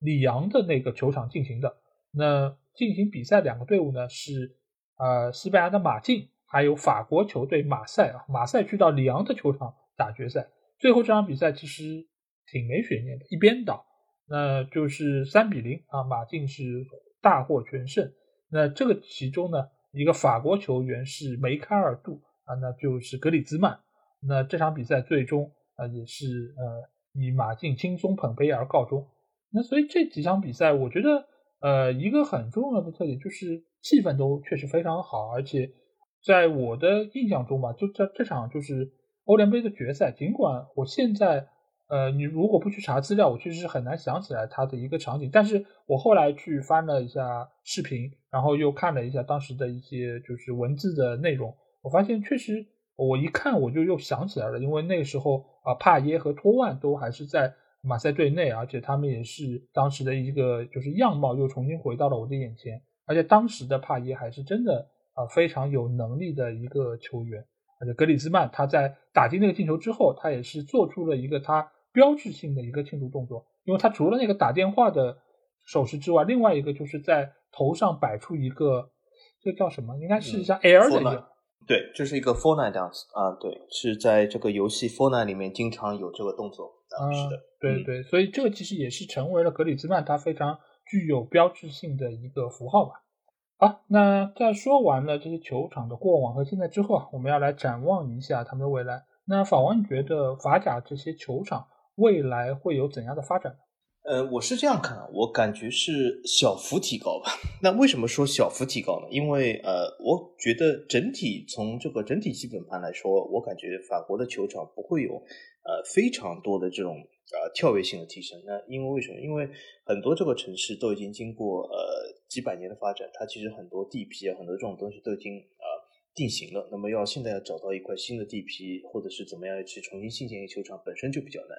里昂的那个球场进行的。那进行比赛两个队伍呢是呃西班牙的马竞，还有法国球队马赛啊。马赛去到里昂的球场打决赛。最后这场比赛其实挺没悬念的，一边倒，那就是三比零啊，马竞是大获全胜。那这个其中呢，一个法国球员是梅开二度啊，那就是格里兹曼。那这场比赛最终啊也是呃以马竞轻松捧杯而告终。那所以这几场比赛，我觉得呃一个很重要的特点就是气氛都确实非常好，而且在我的印象中吧，就在这场就是欧联杯的决赛，尽管我现在。呃，你如果不去查资料，我确实很难想起来它的一个场景。但是我后来去翻了一下视频，然后又看了一下当时的一些就是文字的内容，我发现确实，我一看我就又想起来了，因为那个时候啊，帕耶和托万都还是在马赛队内，而且他们也是当时的一个就是样貌又重新回到了我的眼前，而且当时的帕耶还是真的啊非常有能力的一个球员，而且格里兹曼他在打进那个进球之后，他也是做出了一个他。标志性的一个庆祝动作，因为他除了那个打电话的手势之外，另外一个就是在头上摆出一个，这叫什么？应该是像 L 的一个，对，这是一个 Fortnite dance 啊，对，是在这个游戏 Fortnite 里面经常有这个动作啊，是的，对对，所以这个其实也是成为了格里兹曼他非常具有标志性的一个符号吧。好，那在说完了这些球场的过往和现在之后啊，我们要来展望一下他们的未来。那法王，你觉得法甲这些球场？未来会有怎样的发展呢？呃，我是这样看，我感觉是小幅提高吧。那为什么说小幅提高呢？因为呃，我觉得整体从这个整体基本盘来说，我感觉法国的球场不会有呃非常多的这种呃跳跃性的提升。那因为为什么？因为很多这个城市都已经经过呃几百年的发展，它其实很多地皮啊，很多这种东西都已经啊。定型了，那么要现在要找到一块新的地皮，或者是怎么样去重新新建一个球场，本身就比较难。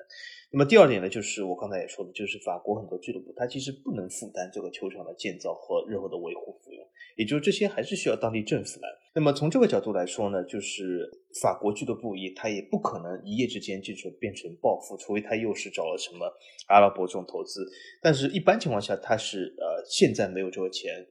那么第二点呢，就是我刚才也说的，就是法国很多俱乐部它其实不能负担这个球场的建造和日后的维护费用，也就是这些还是需要当地政府来。那么从这个角度来说呢，就是法国俱乐部也他也不可能一夜之间就说变成暴富，除非他又是找了什么阿拉伯这种投资。但是一般情况下，他是呃现在没有这个钱，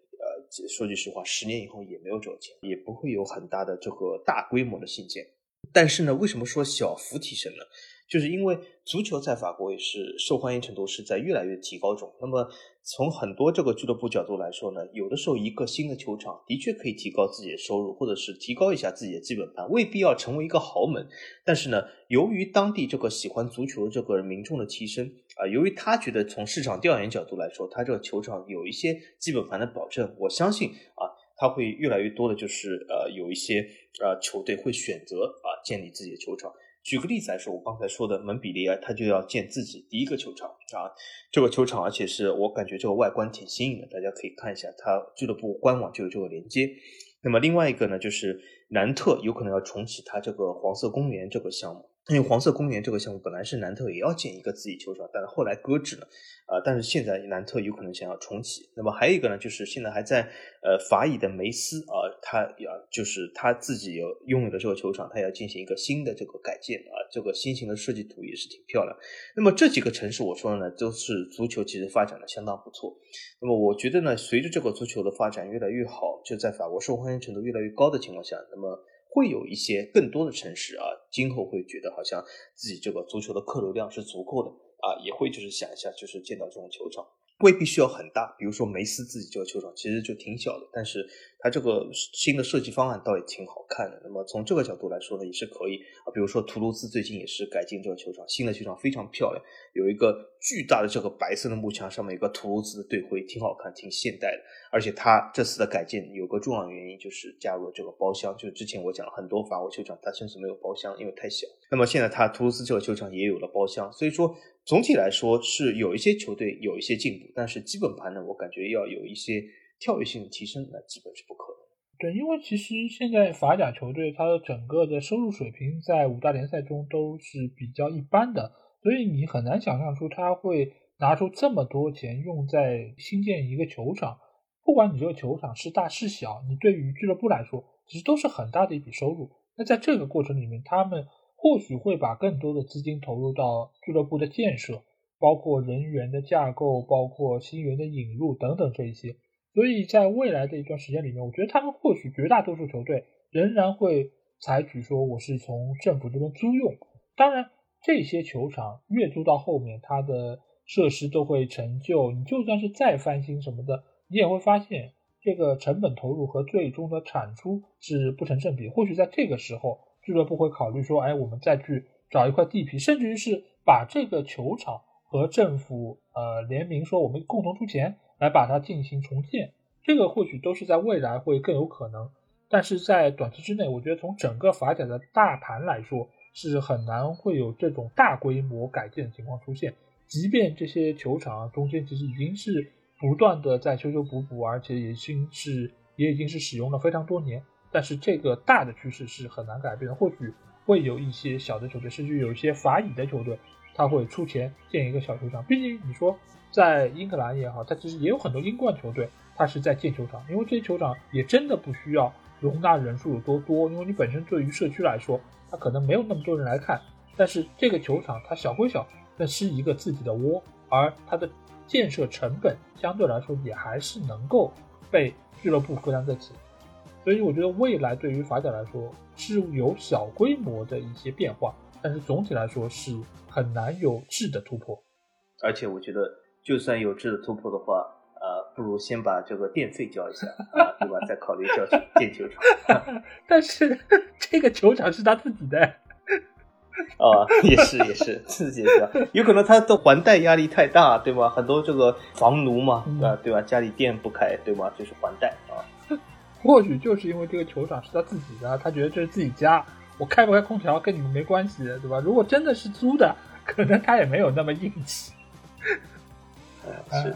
说句实话，十年以后也没有这种钱，也不会有很大的这个大规模的信件。但是呢，为什么说小幅提升呢？就是因为足球在法国也是受欢迎程度是在越来越提高中。那么从很多这个俱乐部角度来说呢，有的时候一个新的球场的确可以提高自己的收入，或者是提高一下自己的基本盘，未必要成为一个豪门。但是呢，由于当地这个喜欢足球的这个民众的提升啊，由于他觉得从市场调研角度来说，他这个球场有一些基本盘的保证，我相信啊，他会越来越多的就是呃有一些呃球队会选择啊建立自己的球场。举个例子来说，我刚才说的蒙彼利埃，他就要建自己第一个球场啊，这个球场，而且是我感觉这个外观挺新颖的，大家可以看一下，它俱乐部官网就有这个连接。那么另外一个呢，就是南特有可能要重启它这个黄色公园这个项目。因为黄色公园这个项目本来是南特也要建一个自己球场，但是后来搁置了，啊，但是现在南特有可能想要重启。那么还有一个呢，就是现在还在呃法乙的梅斯啊，他要就是他自己有拥有的这个球场，他要进行一个新的这个改建啊，这个新型的设计图也是挺漂亮。那么这几个城市我说的呢，都是足球其实发展的相当不错。那么我觉得呢，随着这个足球的发展越来越好，就在法国受欢迎程度越来越高的情况下，那么。会有一些更多的城市啊，今后会觉得好像自己这个足球的客流量是足够的啊，也会就是想一下，就是建到这种球场。未必需要很大，比如说梅斯自己这个球场其实就挺小的，但是它这个新的设计方案倒也挺好看的。那么从这个角度来说呢，也是可以啊。比如说图卢兹最近也是改进这个球场，新的球场非常漂亮，有一个巨大的这个白色的幕墙，上面有个图卢兹的队徽，挺好看，挺现代的。而且它这次的改建有个重要原因就是加入了这个包厢，就之前我讲了很多法国球场它甚至没有包厢，因为太小。那么现在它图卢兹这个球场也有了包厢，所以说。总体来说是有一些球队有一些进步，但是基本盘呢，我感觉要有一些跳跃性的提升，那基本是不可能。对，因为其实现在法甲球队它的整个的收入水平在五大联赛中都是比较一般的，所以你很难想象出他会拿出这么多钱用在新建一个球场。不管你这个球场是大是小，你对于俱乐部来说其实都是很大的一笔收入。那在这个过程里面，他们。或许会把更多的资金投入到俱乐部的建设，包括人员的架构，包括新员的引入等等这一些。所以在未来的一段时间里面，我觉得他们或许绝大多数球队仍然会采取说我是从政府这边租用。当然，这些球场越租到后面，它的设施都会陈旧，你就算是再翻新什么的，你也会发现这个成本投入和最终的产出是不成正比。或许在这个时候。俱乐部会考虑说，哎，我们再去找一块地皮，甚至于是把这个球场和政府呃联名，说我们共同出钱来把它进行重建。这个或许都是在未来会更有可能，但是在短期之内，我觉得从整个法甲的大盘来说，是很难会有这种大规模改建的情况出现。即便这些球场中间其实已经是不断的在修修补补，而且已经是也已经是使用了非常多年。但是这个大的趋势是很难改变的，或许会有一些小的球队，甚至有一些法乙的球队，他会出钱建一个小球场。毕竟你说在英格兰也好，它其实也有很多英冠球队，它是在建球场，因为这些球场也真的不需要容纳人数有多多，因为你本身对于社区来说，它可能没有那么多人来看。但是这个球场它小归小，那是一个自己的窝，而它的建设成本相对来说也还是能够被俱乐部负担得起。所以我觉得未来对于法甲来说是有小规模的一些变化，但是总体来说是很难有质的突破。而且我觉得，就算有质的突破的话，呃，不如先把这个电费交一下，啊对吧？再考虑交建球场。但是 这个球场是他自己的。啊，也是也是自己的，有可能他的还贷压力太大，对吧？很多这个房奴嘛，啊，对吧？家里店不开，对吗？就是还贷啊。或许就是因为这个球场是他自己的，他觉得这是自己家，我开不开空调跟你们没关系，对吧？如果真的是租的，可能他也没有那么硬气。是。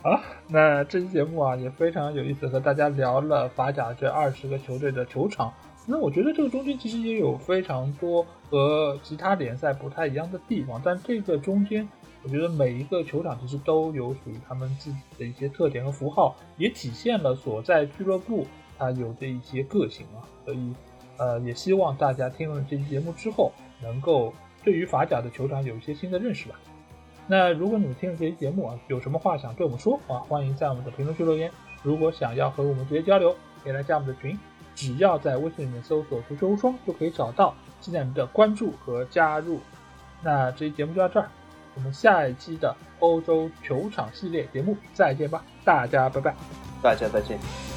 好，那这期节目啊也非常有意思，和大家聊了法甲这二十个球队的球场，那我觉得这个中间其实也有非常多和其他联赛不太一样的地方，但这个中间，我觉得每一个球场其实都有属于他们自己的一些特点和符号，也体现了所在俱乐部它有的一些个性啊。所以，呃，也希望大家听了这期节目之后，能够对于法甲的球场有一些新的认识吧。那如果你们听了这期节目啊，有什么话想对我们说啊，欢迎在我们的评论区留言。如果想要和我们直接交流，可以来加我们的群。只要在微信里面搜索“足球无双”就可以找到，期待您的关注和加入。那这期节目就到这儿，我们下一期的欧洲球场系列节目再见吧，大家拜拜，大家再见。